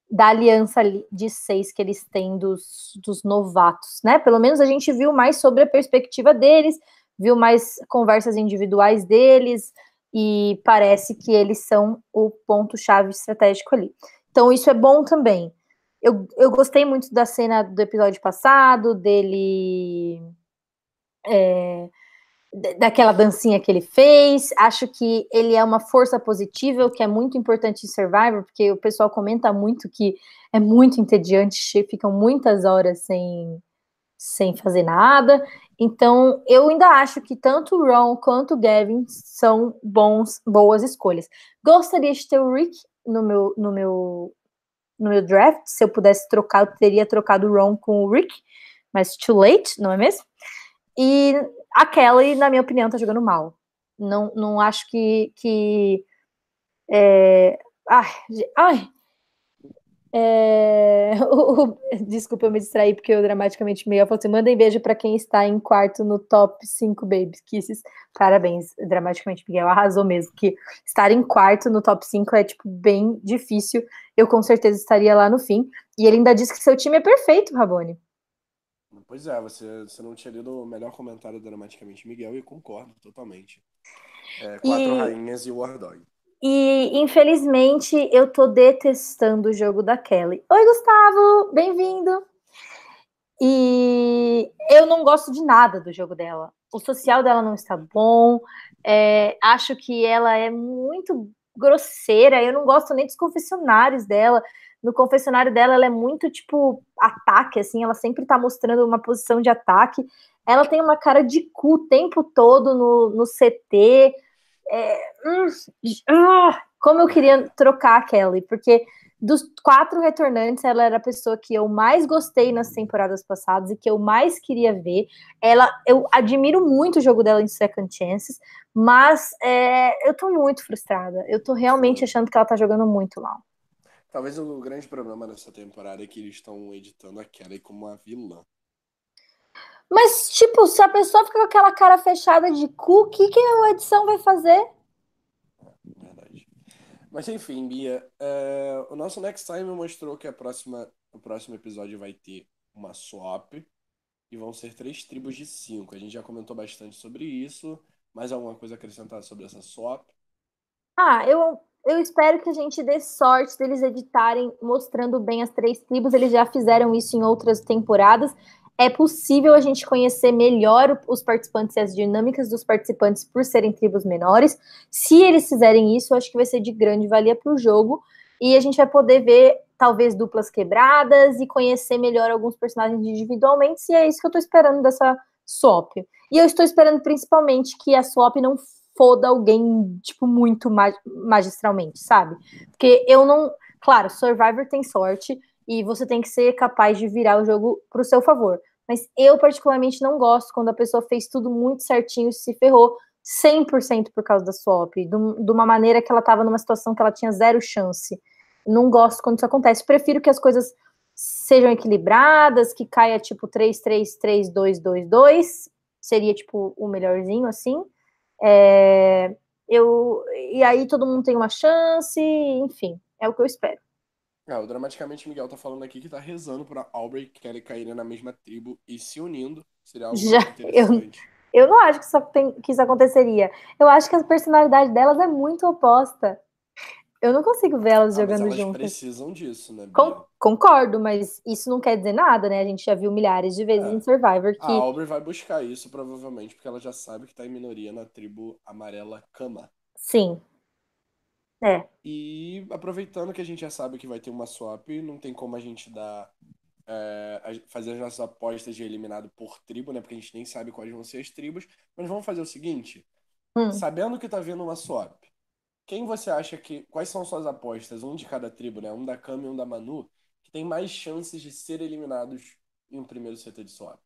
da aliança de seis que eles têm dos, dos novatos, né? Pelo menos a gente viu mais sobre a perspectiva deles, viu mais conversas individuais deles, e parece que eles são o ponto-chave estratégico ali. Então, isso é bom também. Eu, eu gostei muito da cena do episódio passado, dele. É, daquela dancinha que ele fez. Acho que ele é uma força positiva, que é muito importante em Survivor, porque o pessoal comenta muito que é muito entediante, ficam muitas horas sem, sem fazer nada. Então, eu ainda acho que tanto o Ron quanto o Gavin são bons, boas escolhas. Gostaria de ter o Rick no meu, no meu, no meu draft. Se eu pudesse trocar, eu teria trocado o Ron com o Rick, mas too late, não é mesmo? E a Kelly, na minha opinião, tá jogando mal. Não, não acho que. que é... Ai, ai. É... Desculpa, eu me distraí porque eu dramaticamente meio falei assim, mandem beijo para quem está em quarto no top 5 Baby Kisses. Parabéns, dramaticamente, Miguel arrasou mesmo. Que estar em quarto no top 5 é tipo bem difícil. Eu com certeza estaria lá no fim. E ele ainda disse que seu time é perfeito, Rabone. Pois é, você, você não tinha lido o melhor comentário dramaticamente Miguel e concordo totalmente. É, quatro e... rainhas e o War Dog. E infelizmente eu tô detestando o jogo da Kelly. Oi, Gustavo, bem-vindo. E eu não gosto de nada do jogo dela. O social dela não está bom. É, acho que ela é muito grosseira. Eu não gosto nem dos confessionários dela no confessionário dela, ela é muito tipo ataque, assim, ela sempre tá mostrando uma posição de ataque. Ela tem uma cara de cu o tempo todo no, no CT. É, hum, ah, como eu queria trocar a Kelly, porque dos quatro retornantes, ela era a pessoa que eu mais gostei nas temporadas passadas e que eu mais queria ver. Ela, eu admiro muito o jogo dela em Second Chances, mas é, eu tô muito frustrada. Eu tô realmente achando que ela tá jogando muito mal. Talvez o grande problema dessa temporada é que eles estão editando a Kelly como uma vilã. Mas, tipo, se a pessoa fica com aquela cara fechada de cu, o que, que a edição vai fazer? Verdade. Mas enfim, Bia, é, o nosso Next Time mostrou que a próxima, o próximo episódio vai ter uma swap e vão ser três tribos de cinco. A gente já comentou bastante sobre isso. Mais alguma coisa acrescentada sobre essa swap? Ah, eu eu espero que a gente dê sorte deles editarem mostrando bem as três tribos. Eles já fizeram isso em outras temporadas. É possível a gente conhecer melhor os participantes e as dinâmicas dos participantes por serem tribos menores. Se eles fizerem isso, eu acho que vai ser de grande valia para o jogo. E a gente vai poder ver, talvez, duplas quebradas e conhecer melhor alguns personagens individualmente. E é isso que eu estou esperando dessa swap. E eu estou esperando principalmente que a swap não foda alguém, tipo, muito magistralmente, sabe? Porque eu não. Claro, Survivor tem sorte e você tem que ser capaz de virar o jogo pro seu favor. Mas eu, particularmente, não gosto quando a pessoa fez tudo muito certinho e se ferrou 100% por causa da swap, de, de uma maneira que ela estava numa situação que ela tinha zero chance. Não gosto quando isso acontece. Prefiro que as coisas sejam equilibradas, que caia tipo 3, 3, 3, 2, 2, 2. Seria tipo o melhorzinho, assim. É, eu, e aí todo mundo tem uma chance, enfim, é o que eu espero. É, o Dramaticamente Miguel tá falando aqui que tá rezando pra Aubrey e Kelly caírem na mesma tribo e se unindo. Seria algo Já, interessante. Eu, eu não acho que tem, que isso aconteceria. Eu acho que a personalidade delas é muito oposta. Eu não consigo ver elas ah, jogando mas elas juntas. precisam disso, né? Con concordo, mas isso não quer dizer nada, né? A gente já viu milhares de vezes é. em Survivor que. A Aubrey vai buscar isso, provavelmente, porque ela já sabe que tá em minoria na tribo amarela Kama. Sim. É. E aproveitando que a gente já sabe que vai ter uma swap, não tem como a gente dar. É, fazer as nossas apostas de eliminado por tribo, né? Porque a gente nem sabe quais vão ser as tribos. Mas vamos fazer o seguinte: hum. sabendo que tá vindo uma swap, quem você acha que. Quais são suas apostas? Um de cada tribo, né? Um da Kami e um da Manu, que tem mais chances de ser eliminados em um primeiro CT de swap?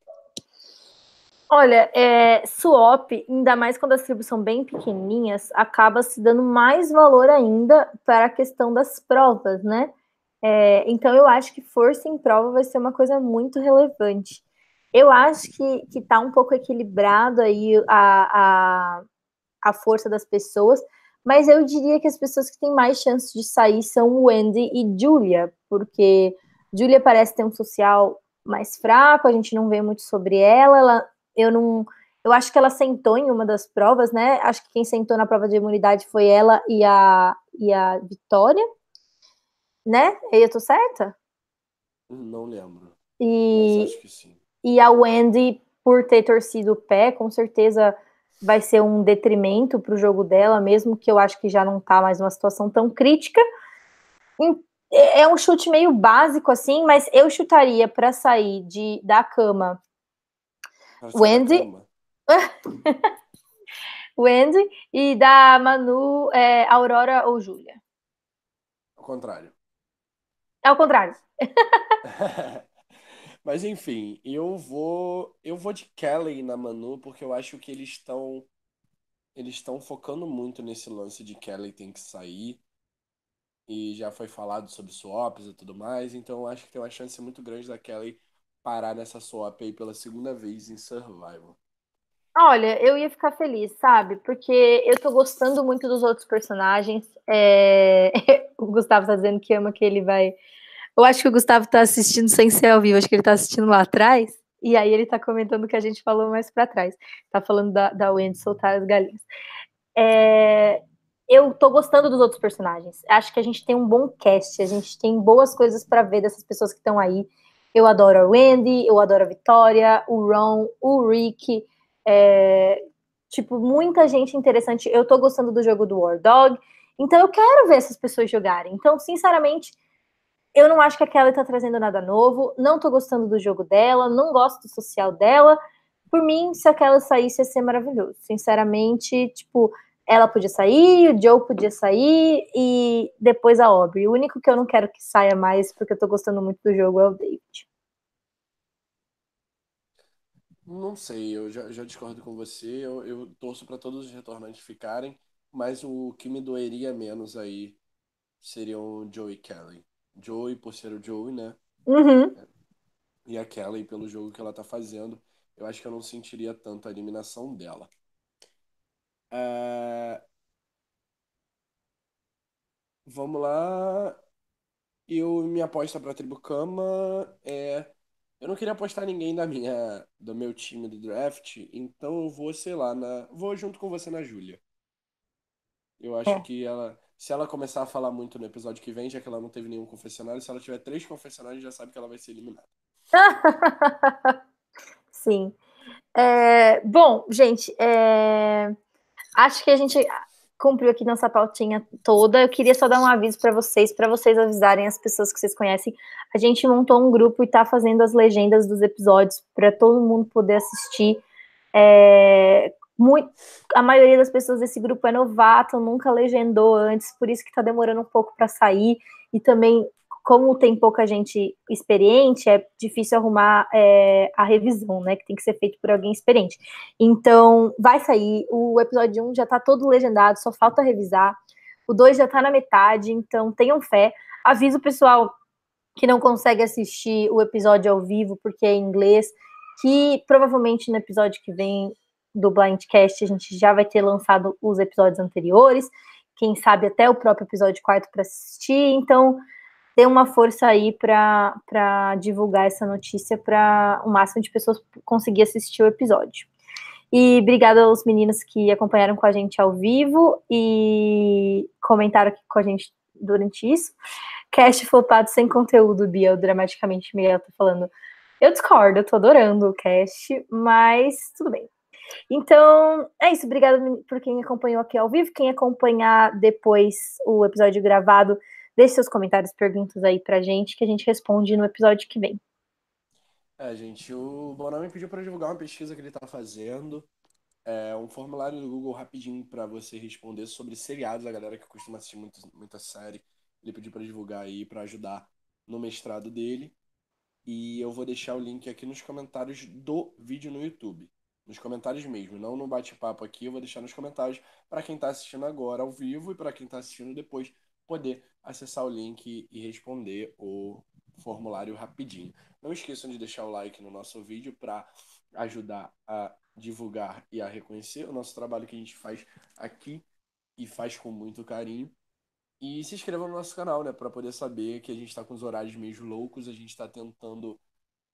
Olha, é, swap, ainda mais quando as tribos são bem pequenininhas, acaba se dando mais valor ainda para a questão das provas, né? É, então eu acho que força em prova vai ser uma coisa muito relevante. Eu acho que, que tá um pouco equilibrado aí a, a, a força das pessoas, mas eu diria que as pessoas que têm mais chance de sair são Wendy e Julia, porque Julia parece ter um social mais fraco, a gente não vê muito sobre ela, ela eu não. Eu acho que ela sentou em uma das provas, né? Acho que quem sentou na prova de imunidade foi ela e a, e a Vitória, né? Eu tô certa? Não lembro. E, acho que sim. E a Wendy, por ter torcido o pé, com certeza vai ser um detrimento para o jogo dela, mesmo que eu acho que já não tá mais uma situação tão crítica. É um chute meio básico assim, mas eu chutaria para sair de da cama Wendy. Wendy e da Manu, é, Aurora ou Júlia? Ao contrário. É ao contrário. Mas enfim, eu vou eu vou de Kelly na Manu porque eu acho que eles estão eles estão focando muito nesse lance de Kelly tem que sair e já foi falado sobre swaps e tudo mais, então eu acho que tem uma chance muito grande da Kelly parar nessa swap aí pela segunda vez em Survival? Olha, eu ia ficar feliz, sabe? Porque eu tô gostando muito dos outros personagens. É... o Gustavo tá dizendo que ama que ele vai. Eu acho que o Gustavo tá assistindo sem ser ao vivo, acho que ele tá assistindo lá atrás. E aí ele tá comentando o que a gente falou mais para trás. Tá falando da, da Wendy soltar as galinhas. É... Eu tô gostando dos outros personagens. Acho que a gente tem um bom cast, a gente tem boas coisas para ver dessas pessoas que estão aí. Eu adoro a Wendy, eu adoro a Vitória, o Ron, o Rick. É, tipo, muita gente interessante. Eu tô gostando do jogo do War Dog. Então eu quero ver essas pessoas jogarem. Então, sinceramente, eu não acho que a Kelly tá trazendo nada novo. Não tô gostando do jogo dela, não gosto do social dela. Por mim, se a Kelly saísse, ia ser maravilhoso. Sinceramente, tipo, ela podia sair, o Joe podia sair e depois a Aubrey. O único que eu não quero que saia mais, porque eu tô gostando muito do jogo, é o David. Não sei, eu já, já discordo com você. Eu, eu torço para todos os retornantes ficarem, mas o que me doeria menos aí seriam Joe e Kelly. Joey por ser o Joey, né? Uhum. E a Kelly pelo jogo que ela tá fazendo. Eu acho que eu não sentiria tanto a eliminação dela. É... Vamos lá. Eu, minha aposta para Tribo Cama é. Eu não queria apostar ninguém da minha, do meu time do draft, então eu vou, sei lá, na, vou junto com você na Júlia. Eu acho é. que ela, se ela começar a falar muito no episódio que vem, já que ela não teve nenhum confessionário, se ela tiver três confessionários, já sabe que ela vai ser eliminada. Sim. É, bom, gente, é, Acho que a gente cumpriu aqui nossa pautinha toda. Eu queria só dar um aviso para vocês, para vocês avisarem as pessoas que vocês conhecem. A gente montou um grupo e está fazendo as legendas dos episódios para todo mundo poder assistir. É, muito, a maioria das pessoas desse grupo é novato, nunca legendou antes, por isso que está demorando um pouco para sair. E também, como tem pouca gente experiente, é difícil arrumar é, a revisão, né? Que tem que ser feito por alguém experiente. Então, vai sair. O episódio 1 já está todo legendado, só falta revisar. O 2 já está na metade, então tenham fé. Aviso o pessoal que não consegue assistir o episódio ao vivo porque é em inglês, que provavelmente no episódio que vem do Blindcast, a gente já vai ter lançado os episódios anteriores, quem sabe até o próprio episódio quarto para assistir. Então, dê uma força aí para divulgar essa notícia para o máximo de pessoas conseguir assistir o episódio. E obrigada aos meninos que acompanharam com a gente ao vivo e comentaram aqui com a gente durante isso. Cast flopado sem conteúdo, Bia, dramaticamente Miguel tá falando. Eu discordo, eu tô adorando o cast, mas tudo bem. Então, é isso. Obrigada por quem acompanhou aqui ao vivo. Quem acompanhar depois o episódio gravado, deixe seus comentários, perguntas aí pra gente, que a gente responde no episódio que vem. É, gente, o Bonami pediu para divulgar uma pesquisa que ele tá fazendo. É um formulário do Google rapidinho para você responder sobre seriados, a galera que costuma assistir muito, muita série. Ele pediu para divulgar aí para ajudar no mestrado dele. E eu vou deixar o link aqui nos comentários do vídeo no YouTube nos comentários mesmo, não no bate-papo aqui, eu vou deixar nos comentários para quem está assistindo agora ao vivo e para quem está assistindo depois poder acessar o link e responder o formulário rapidinho. Não esqueçam de deixar o like no nosso vídeo para ajudar a divulgar e a reconhecer o nosso trabalho que a gente faz aqui e faz com muito carinho. E se inscrevam no nosso canal, né, para poder saber que a gente está com os horários meio loucos, a gente está tentando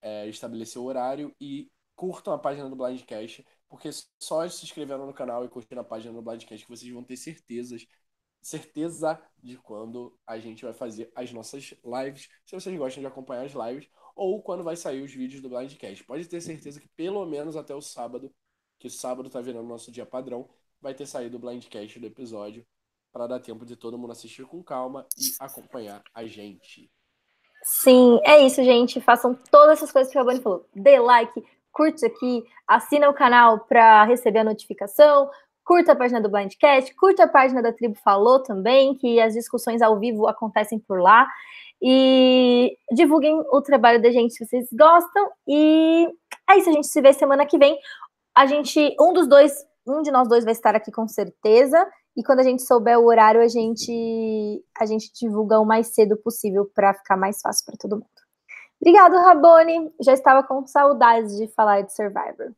é, estabelecer o horário e curtam a página do Blindcast, porque só se inscrevendo no canal e curtindo a página do Blindcast que vocês vão ter certezas, certeza de quando a gente vai fazer as nossas lives, se vocês gostam de acompanhar as lives, ou quando vai sair os vídeos do Blindcast. Pode ter certeza que pelo menos até o sábado, que sábado tá virando nosso dia padrão, vai ter saído o Blindcast do episódio para dar tempo de todo mundo assistir com calma e acompanhar a gente. Sim, é isso, gente. Façam todas essas coisas que o Rabani falou. Dê like, curte aqui, assina o canal para receber a notificação, curta a página do Blindcast, curta a página da Tribo Falou também, que as discussões ao vivo acontecem por lá. E divulguem o trabalho da gente se vocês gostam. E é isso, a gente se vê semana que vem. A gente, um dos dois, um de nós dois vai estar aqui com certeza. E quando a gente souber o horário, a gente a gente divulga o mais cedo possível para ficar mais fácil para todo mundo. Obrigado, Rabone. Já estava com saudades de falar de Survivor.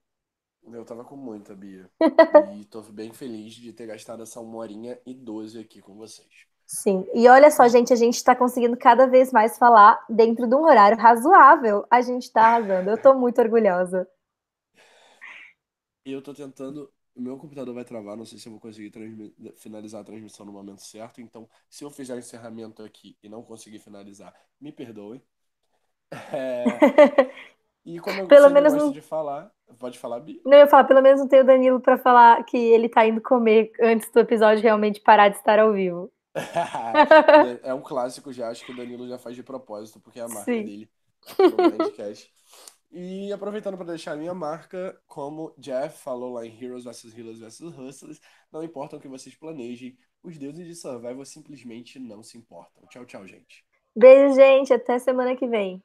Eu tava com muita, Bia. e tô bem feliz de ter gastado essa uma horinha e doze aqui com vocês. Sim, e olha só, gente, a gente está conseguindo cada vez mais falar dentro de um horário razoável. A gente está arrasando. Eu tô muito orgulhosa. Eu tô tentando. O meu computador vai travar, não sei se eu vou conseguir finalizar a transmissão no momento certo. Então, se eu fizer o encerramento aqui e não conseguir finalizar, me perdoem. É... E como eu pelo menos gosto não... de falar, pode falar, Bi? Não, eu ia falar, pelo menos não tem o Danilo para falar que ele tá indo comer antes do episódio realmente parar de estar ao vivo. é um clássico já, acho que o Danilo já faz de propósito, porque é a marca Sim. dele. E aproveitando para deixar a minha marca, como Jeff falou lá em Heroes vs Heroes vs Hustlers, não importa o que vocês planejem, os deuses de Survival simplesmente não se importam. Tchau, tchau, gente. Beijo, gente. Até semana que vem.